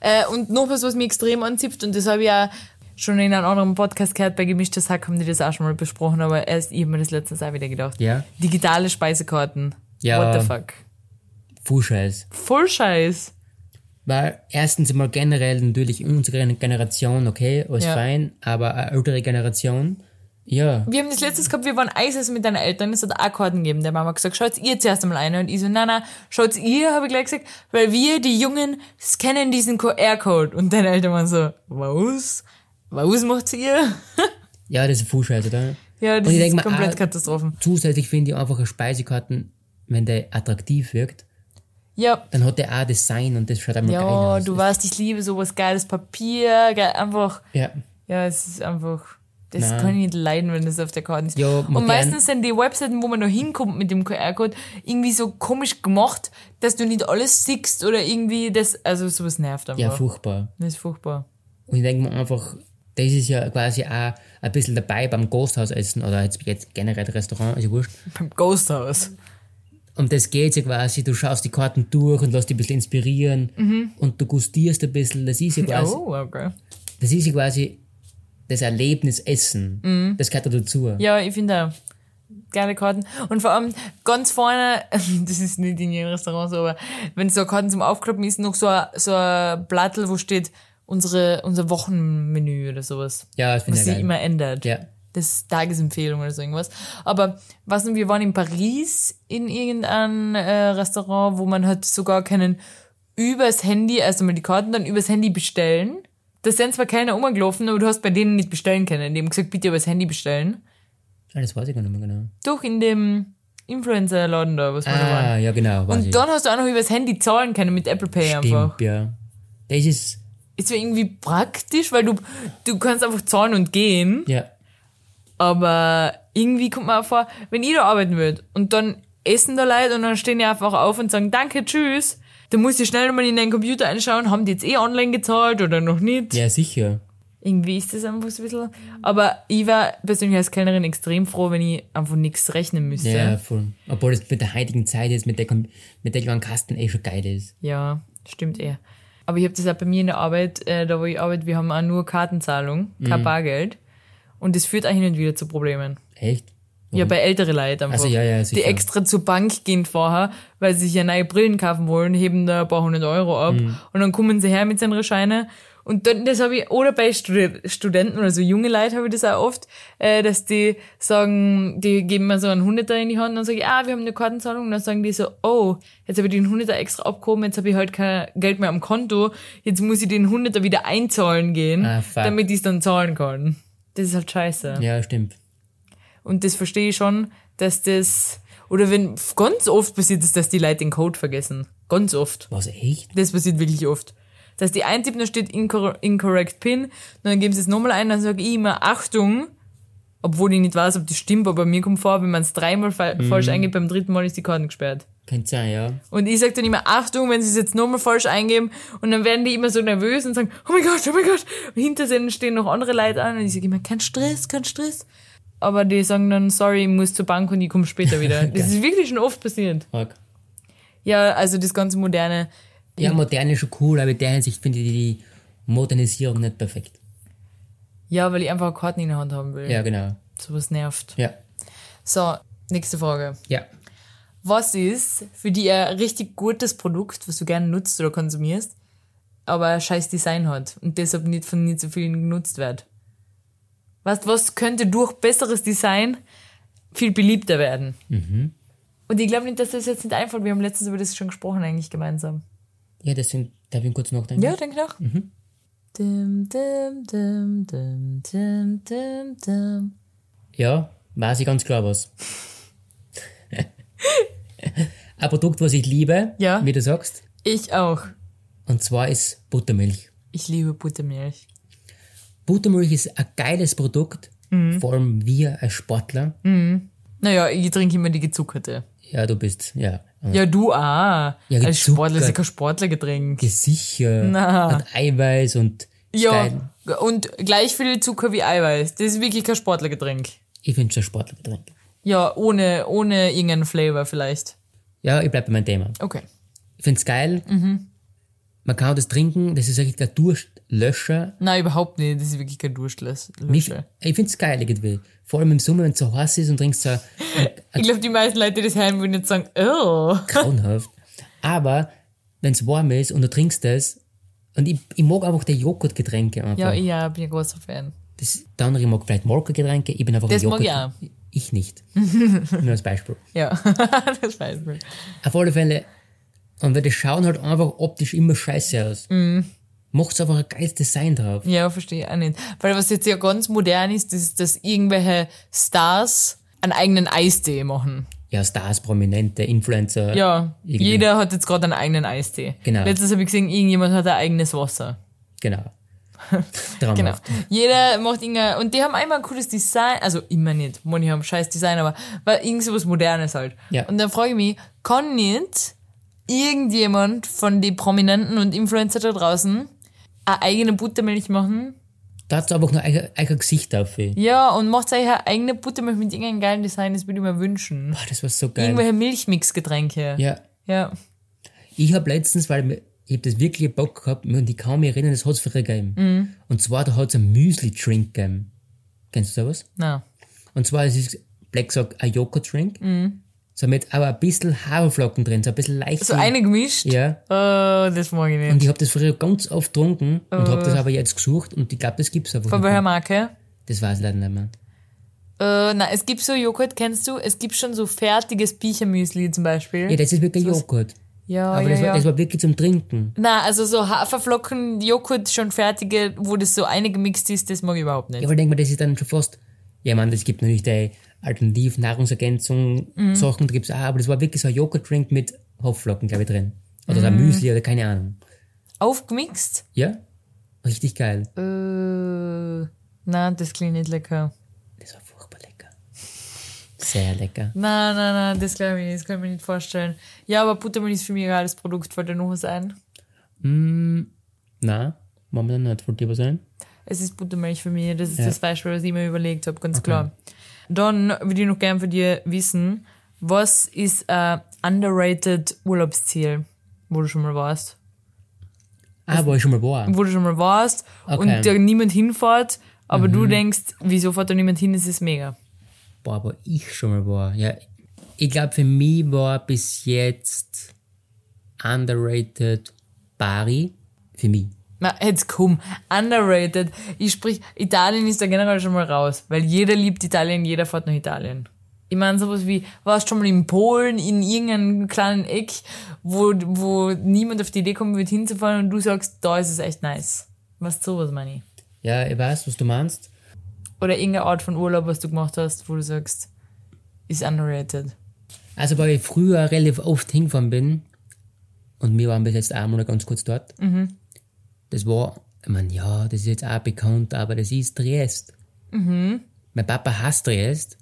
Äh, und noch was, was mich extrem anzieht, und das habe ich ja schon in einem anderen Podcast gehört, bei Gemischtes Hack haben die das auch schon mal besprochen, aber erst, ich habe mir das letztens auch wieder gedacht. Ja. Digitale Speisekarten. Ja. What the fuck? Full Scheiß. Voll Scheiß. Weil erstens einmal generell natürlich unsere Generation, okay, alles Ja. fein, aber eine ältere Generation, ja, Wir haben das letztes gehabt, wir waren Eisessen mit deinen Eltern, es hat auch Karten gegeben. Der Mama hat gesagt, schaut ihr zuerst einmal eine. Und ich so, nein, nein, schaut ihr, habe ich gleich gesagt, weil wir, die Jungen, scannen diesen QR-Code. Und deine Eltern waren so, was? Was macht ihr? [laughs] ja, das ist Full Scheiß, oder? Ja, das ist komplett Katastrophen. Zusätzlich finde ich einfach eine Speisekarten, wenn der attraktiv wirkt, Ja, dann hat der auch Design und das schaut einmal geil ja, aus. du weißt, ich liebe sowas geiles Papier, geil, einfach, Ja, ja, es ist einfach, das Nein. kann ich nicht leiden, wenn das auf der Karte ist. Ja, und meistens sind die Webseiten, wo man noch hinkommt mit dem QR-Code, irgendwie so komisch gemacht, dass du nicht alles siehst oder irgendwie das, also sowas nervt einfach. ja, furchtbar. das ist furchtbar. Und ich denke mir einfach, das ist ja quasi auch ein bisschen dabei beim Ghosthausessen oder jetzt, jetzt generell Restaurant, ist ja wurscht. Beim Ghost House. Um das geht's ja quasi, du schaust die Karten durch und lässt dich ein bisschen inspirieren und du gustierst ein bisschen, das ist ja quasi, Oh, okay. das ist ja quasi das Erlebnis Essen. Das gehört da dazu. Ja, ich finde auch. Geile Karten. Und vor allem ganz vorne, [laughs] das ist nicht in jedem Restaurant so, aber wenn so Karten zum Aufklappen ist, noch so ein, so ein Blattel, wo steht unsere, unser Wochenmenü oder sowas. Ja, das finde Was ich sich geil. immer ändert. Ja. Das ist Tagesempfehlung oder so irgendwas. Aber was denn, wir waren in Paris in irgendeinem äh, Restaurant, wo man hat sogar können übers Handy, erst einmal die Karten, dann übers Handy bestellen. Da sind zwar keiner umgelaufen, aber du hast bei denen nicht bestellen können. Die haben gesagt, bitte übers Handy bestellen. Ah, das weiß ich gar nicht mehr genau. Doch, in dem Influencer-Laden da, was wir da waren. Ah, ja genau, weiß ich. Und dann hast du auch noch übers Handy zahlen können mit Apple Pay einfach. Stimmt, ja. Das ist, Ist zwar irgendwie praktisch, weil du, du kannst einfach zahlen und gehen. ja, Aber irgendwie kommt mir auch vor, wenn ich da arbeiten würde und dann essen da Leute und dann stehen die einfach auf und sagen Danke, tschüss, dann musst du schnell mal in deinen Computer einschauen, haben die jetzt eh online gezahlt oder noch nicht. ja, sicher. Irgendwie ist das einfach so ein bisschen. Aber ich war persönlich als Kellnerin extrem froh, wenn ich einfach nichts rechnen müsste. Ja, voll. Obwohl das mit der heutigen Zeit jetzt mit der, mit der kleinen Kasten eh schon geil ist. Ja, stimmt eher. Aber ich habe das auch bei mir in der Arbeit, äh, da wo ich arbeite, wir haben auch nur Kartenzahlung, kein Bargeld. Und das führt auch hin und wieder zu Problemen. Echt? Ja, bei ältere Leute einfach. Also, ja, ja, die extra zur Bank gehen vorher, weil sie sich ja neue Brillen kaufen wollen, heben da ein paar hundert Euro ab Mhm. und dann kommen sie her mit seinen Scheine. Und dann, das habe ich, oder bei Studi Studenten oder so junge Leute habe ich das auch oft, äh, dass die sagen, die geben mir so einen Hunderter in die Hand und dann sage ich, ah, wir haben eine Kartenzahlung und dann sagen die so, oh, jetzt habe ich den Hunderter extra abgehoben, jetzt habe ich halt kein Geld mehr am Konto, jetzt muss ich den Hunderter wieder einzahlen gehen, Ah, damit ich es dann zahlen kann. Das ist halt scheiße. Ja, stimmt. Und das verstehe ich schon, dass das, oder wenn, ganz oft passiert es, dass die Leute den Code vergessen. Ganz oft. Was, echt? Das passiert wirklich oft. Dass die eintippen, da steht incor incorrect PIN, dann geben sie es nochmal ein, dann sage ich immer Achtung, obwohl ich nicht weiß, ob das stimmt, aber mir kommt vor, wenn man es dreimal fa falsch eingibt, beim dritten Mal ist die Karte gesperrt. Könnte sein, ja. Und ich sage dann immer Achtung, wenn sie es jetzt nochmal falsch eingeben und dann werden die immer so nervös und sagen, oh mein Gott, oh mein Gott. Und hinter denen stehen noch andere Leute an und ich sage immer, kein Stress, kein Stress. Aber die sagen dann, sorry, ich muss zur Bank und ich komme später wieder. [laughs] Das ist wirklich schon oft passiert. Arg. Ja, also das ganze moderne. Ja, modern ist schon cool, aber in der Hinsicht finde ich die Modernisierung nicht perfekt. Ja, weil ich einfach Karten in der Hand haben will. Ja, genau. Sowas nervt. Ja. So, nächste Frage. Ja. Was ist für dich ein richtig gutes Produkt, was du gerne nutzt oder konsumierst, aber ein scheiß Design hat und deshalb nicht von nicht so vielen genutzt wird? Was, was könnte durch besseres Design viel beliebter werden? Und ich glaube nicht, dass das jetzt nicht einfällt. Wir haben letztens über das schon gesprochen, eigentlich gemeinsam. Ja, deswegen darf ich kurz nachdenken. Ja, denk nach. Dim, dim, dim, dim. Ja, weiß ich ganz klar was. [laughs] Ein Produkt, was ich liebe, Ja. wie du sagst, Ich auch. und zwar ist Buttermilch. Ich liebe Buttermilch. Buttermilch ist ein geiles Produkt, vor allem wir als Sportler. Naja, ich trinke immer die gezuckerte. Ja, du bist, ja. Ja, du auch. Ja, Als Sportler ist ja kein Sportlergetränk. Sicher. Na. Und Eiweiß und Ja, Stein. und gleich viel Zucker wie Eiweiß. Das ist wirklich kein Sportlergetränk. Ich finde es ein Sportlergetränk. Ja, ohne, ohne irgendeinen Flavor vielleicht. Ja, ich bleibe bei meinem Thema. Okay. Ich finde es geil. Mhm. Man kann das trinken, das ist ein richtiger Durstlöscher. Nein, überhaupt nicht. Das ist wirklich kein Durstlöscher. Ich finde es geil irgendwie. Vor allem im Sommer, wenn es so heiß ist und trinkst so Ich glaube, die meisten Leute, die das hören, würden jetzt sagen, oh. grauenhaft. Aber wenn es warm ist und du trinkst das, und ich, ich mag einfach die Joghurtgetränke einfach. Ja, ich ja, bin ein großer Fan. Das, der andere mag vielleicht Molkegetränke, ich bin einfach Das ein mag Joghurt. ich Ich nicht. [laughs] Nur als Beispiel. Ja, [laughs] das ich. Auf alle Fälle, und weil die schauen halt einfach optisch immer scheiße aus. Mhm. Macht's einfach ein geiles Design drauf. Ja, verstehe ich auch nicht. Weil was jetzt ja ganz modern ist, das ist, dass irgendwelche Stars einen eigenen Eistee machen. Ja, Stars, Prominente, Influencer. Ja, irgendwie. jeder hat jetzt gerade einen eigenen Eistee. Genau. Letztens habe ich gesehen, irgendjemand hat ein eigenes Wasser. Genau. [laughs] Genau. Jeder macht irgendein, und die haben einmal ein cooles Design, also immer nicht, manche haben scheiß Design, aber irgend so was Modernes halt. Ja. Und dann frage ich mich, kann nicht irgendjemand von den Prominenten und Influencer da draußen eine eigene Buttermilch machen? Da hat's einfach nur ein, ein Gesicht ey. Ja, und macht euch eine eigene Buttermilch mit irgendeinem geilen Design, das würde ich mir wünschen. Boah, das war so geil. Irgendwelche Milchmixgetränke. Ja. Ja. Ich habe letztens, weil ich hab das wirklich Bock gehabt und ich kann mich erinnern, das hat's früher gegeben. Mhm. Und zwar, da hat's ein Müsli-Drink gegeben. Kennst du sowas? Na. Und zwar, es ist, Black sagt, ein Joghurt-Drink. Mhm. So mit aber ein bisschen Haferflocken drin, so ein bisschen leicht. So eine gemischt? Ja. Oh, das mag ich nicht. Und ich habe das früher ganz oft getrunken und habe das aber jetzt gesucht und ich glaube, das gibt's einfach Von welcher. Marke? Das weiß ich leider nicht mehr. Äh, na, es gibt so Joghurt, kennst du? Es gibt schon so fertiges Pichermüsli zum Beispiel. Ja, das ist wirklich was- Joghurt. Ja, Aber ja, das, war, ja. das war wirklich zum Trinken. na, also so Haferflocken, Joghurt schon fertige, wo das so eingemixt ist, das mag ich überhaupt nicht. Ja, aber ich denke mal, das ist dann schon fast. Ja, man, es gibt natürlich die alternativ Nahrungsergänzung Mhm. Sachen, da gibt's auch, aber das war wirklich so ein Joghurt-Drink mit Haferflocken, glaube ich, drin. Oder Mhm. ein Müsli oder keine Ahnung. Aufgemixt? Ja? Richtig geil. Äh, na, das klingt nicht lecker. Das war furchtbar lecker. Sehr lecker. Na, na, na, das glaube ich nicht, das kann ich mir nicht vorstellen. Ja, aber Buttermilch ist für mich ein geiles Produkt, fällt dir noch was ein? Na, machen wir dann nicht. Wollt ihr was sein? Es ist Buttermilch für mich, das ist Ja. das Beispiel, was ich mir überlegt habe, ganz klar. Dann würde ich noch gern von dir wissen, was ist ein underrated Urlaubsziel, wo du schon mal warst? Ah, wo ich schon mal war. Wo du schon mal warst Okay. und da niemand hinfährt, aber du denkst, wieso fährt da niemand hin, das ist mega. Boah, wo ich schon mal war. Ja, ich glaube, für mich war bis jetzt underrated Bari. Für mich. Na, jetzt komm, underrated. Ich sprich, Italien ist da generell schon mal raus, weil jeder liebt Italien, jeder fährt nach Italien. Ich meine, sowas wie, warst schon mal in Polen, in irgendeinem kleinen Eck, wo, wo niemand auf die Idee kommen wird, hinzufahren und du sagst, da ist es echt nice. Was sowas, meine ich. Ja, ich weiß, was du meinst. Oder irgendeine Art von Urlaub, was du gemacht hast, wo du sagst, ist underrated. Also, weil ich früher relativ oft hingefahren bin, und wir waren bis jetzt einmal ganz kurz dort, das war, ich meine, ja, das ist jetzt auch bekannt, aber das ist Triest. Mein Papa hasst Triest,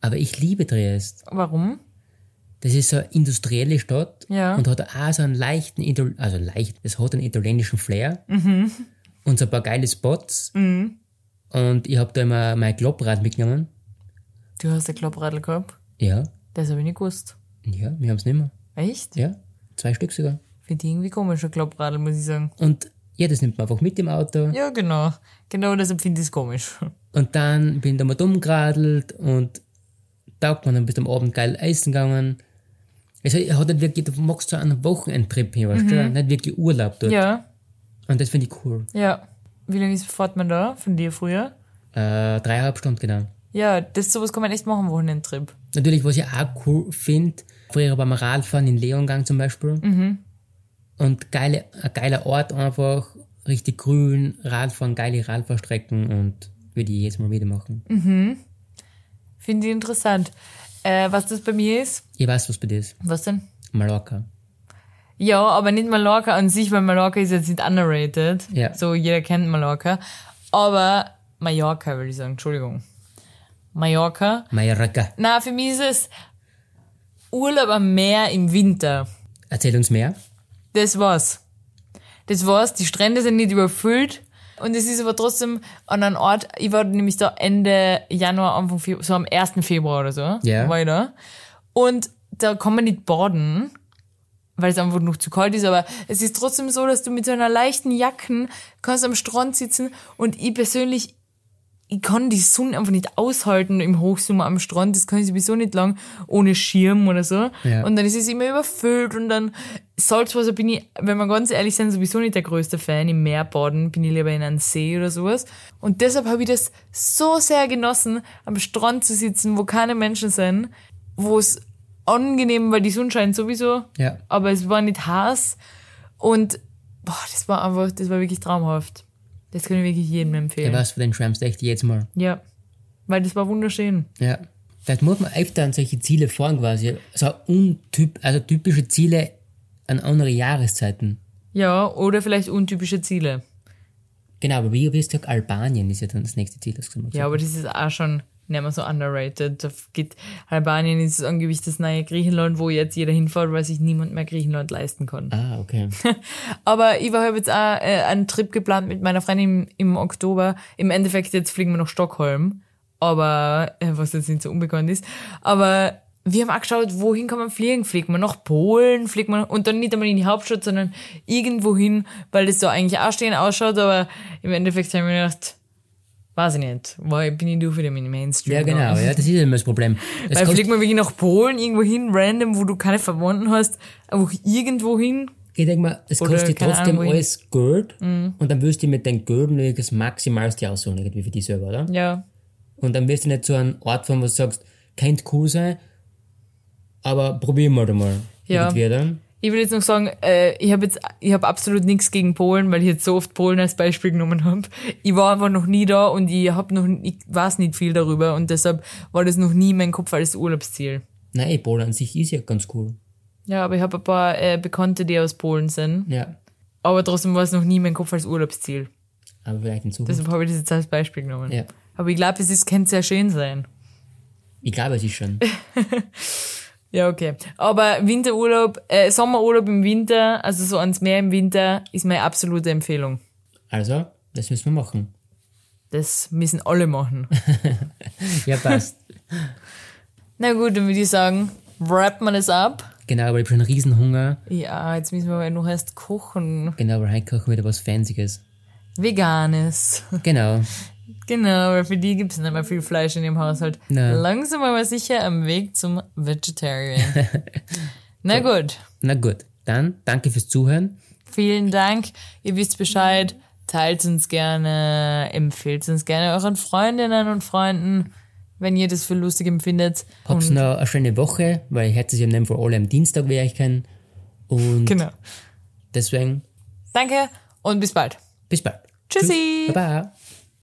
aber ich liebe Triest. Warum? Das ist so eine industrielle Stadt Ja. und hat auch so einen leichten, Ital- also leicht, es hat einen italienischen Flair und so ein paar geile Spots. Und ich habe da immer mein Klopprad mitgenommen. Du hast ein Klappradl gehabt? Ja, Das habe ich nicht gewusst. ja, wir haben es nicht mehr. Echt? Ja, zwei Stück sogar. Finde ich irgendwie komisch, ein Klappradl, muss ich sagen. Und ja, das nimmt man einfach mit im Auto. Ja, genau. Genau deshalb finde ich es komisch. Und dann bin ich da mal dumm geradelt und taugt man dann bis am Abend geil essen gegangen. Also, hat nicht wirklich, du machst so einen Wochenendtrip hin, weißt du? Nicht wirklich Urlaub dort. Mhm. Ja, Und das finde ich cool. ja. Wie lange ist, fährt man da von dir früher? Äh, dreieinhalb Stunden, genau. Ja, das sowas kann man echt machen, Wochenendtrip. Natürlich, was ich auch cool finde, früher beim Radfahren in Leongang zum Beispiel. Mhm. Und geile, ein geiler Ort einfach, richtig grün, Radfahren, geile Radfahrstrecken und würde ich jetzt mal wieder machen. Finde ich interessant. Äh, was das bei mir ist? Ich weiß, was bei dir ist. Was denn? Mallorca. Ja, aber nicht Mallorca an sich, weil Mallorca ist jetzt nicht underrated. Ja. So, jeder kennt Mallorca. Aber Mallorca, würde ich sagen. Entschuldigung. Mallorca. Mallorca. Na, für mich ist es Urlaub am Meer im Winter. Erzähl uns mehr. Das war's. Das war's. Die Strände sind nicht überfüllt. Und es ist aber trotzdem an einem Ort, ich war nämlich da Ende Januar, Anfang Februar, so am 1. Februar oder so, Ja. war ich da. Und da kann man nicht baden, weil es einfach noch zu kalt ist, aber es ist trotzdem so, dass du mit so einer leichten Jacken kannst am Strand sitzen und ich persönlich, ich kann die Sonne einfach nicht aushalten im Hochsommer am Strand, das kann ich sowieso nicht lang ohne Schirm oder so. Ja. Und dann ist es immer überfüllt und dann Salzwasser bin ich, wenn wir ganz ehrlich sind, sowieso nicht der größte Fan. Im Meer baden bin ich lieber in einem See oder sowas. Und deshalb habe ich das so sehr genossen, am Strand zu sitzen, wo keine Menschen sind, wo es angenehm, weil die Sonne scheint sowieso, Ja. aber es war nicht heiß und boah, das war einfach, das war wirklich traumhaft. Das kann ich wirklich jedem Ja, empfehlen. was für den du echt jetzt mal. Ja, weil das war wunderschön. Ja. Vielleicht muss man öfter an solche Ziele fahren quasi. So untyp, also typische Ziele an andere Jahreszeiten. Ja, oder vielleicht untypische Ziele. Genau, aber wie wirst du Albanien ist ja dann das nächste Ziel, das du gesagt Ja, aber das ist auch schon nicht mehr so underrated. Da geht, Albanien ist angeblich das neue Griechenland, wo jetzt jeder hinfährt, weil sich niemand mehr Griechenland leisten kann. Ah, okay. [laughs] Aber ich habe jetzt auch äh, einen Trip geplant mit meiner Freundin im, Oktober. Im Endeffekt jetzt fliegen wir nach Stockholm, aber äh, was jetzt nicht so unbekannt ist. Aber wir haben auch geschaut, wohin kann man fliegen? Fliegt man nach Polen? Fliegt man und dann nicht einmal in die Hauptstadt, sondern irgendwo hin, weil das so eigentlich auch stehen ausschaut. Aber im Endeffekt habe ich mir gedacht, weiß ich nicht, weil bin ich nur für den Mainstream. Ja, genau, ja, das ist ja immer das Problem. [laughs] Das Weil fliegt man wirklich nach Polen irgendwo hin, random, wo du keine Verwandten hast, einfach irgendwo hin. ich denke mal, es kostet trotzdem Ahnung, alles Geld und dann wirst du mit den Geld nur das Maximalste aussuchen, irgendwie für dich selber, oder? Ja, Und dann wirst du nicht zu einem Ort fahren, wo du sagst, könnte cool sein, aber probieren wir da mal. Ja. Irgendwie, oder? Ich will jetzt noch sagen, äh, ich habe jetzt, ich habe absolut nichts gegen Polen, weil ich jetzt so oft Polen als Beispiel genommen habe. Ich war einfach noch nie da und ich habe noch, ich weiß nicht viel darüber und deshalb war das noch nie in meinem Kopf als Urlaubsziel. Nein, Polen an sich ist ja ganz cool. Ja, aber ich habe ein paar äh, Bekannte, die aus Polen sind, Ja, aber trotzdem war es noch nie in meinem Kopf als Urlaubsziel. aber vielleicht in Zukunft. Deshalb habe ich das jetzt als Beispiel genommen. Ja. Aber ich glaube, es ist, könnte sehr schön sein. Ich glaube, es ist schon. [laughs] Ja, okay. Aber Winterurlaub, äh, Sommerurlaub im Winter, also so ans Meer im Winter, ist meine absolute Empfehlung. Also, das müssen wir machen. Das müssen alle machen. [laughs] Ja, passt. Na gut, dann würde ich sagen, wrappen wir das ab. genau, aber ich habe schon einen Riesenhunger. Ja, jetzt müssen wir aber noch erst kochen. Genau, weil heute kochen wir wieder was Fancyes. Veganes. Genau. [laughs] Genau, weil für die gibt es nicht mehr viel Fleisch in dem Haushalt. Na. Langsam aber sicher am Weg zum Vegetarian. [laughs] Na gut, Na gut, dann danke fürs Zuhören. vielen Dank. Ihr wisst Bescheid. Teilt uns gerne, empfehlt uns gerne euren Freundinnen und Freunden, wenn ihr das für lustig empfindet. Habt noch eine schöne Woche, weil ich hätte sie am Namen für alle am Dienstag, wie ich kann. Und Genau. deswegen, Danke und bis bald. bis bald. Tschüssi. Tschüss. Baba.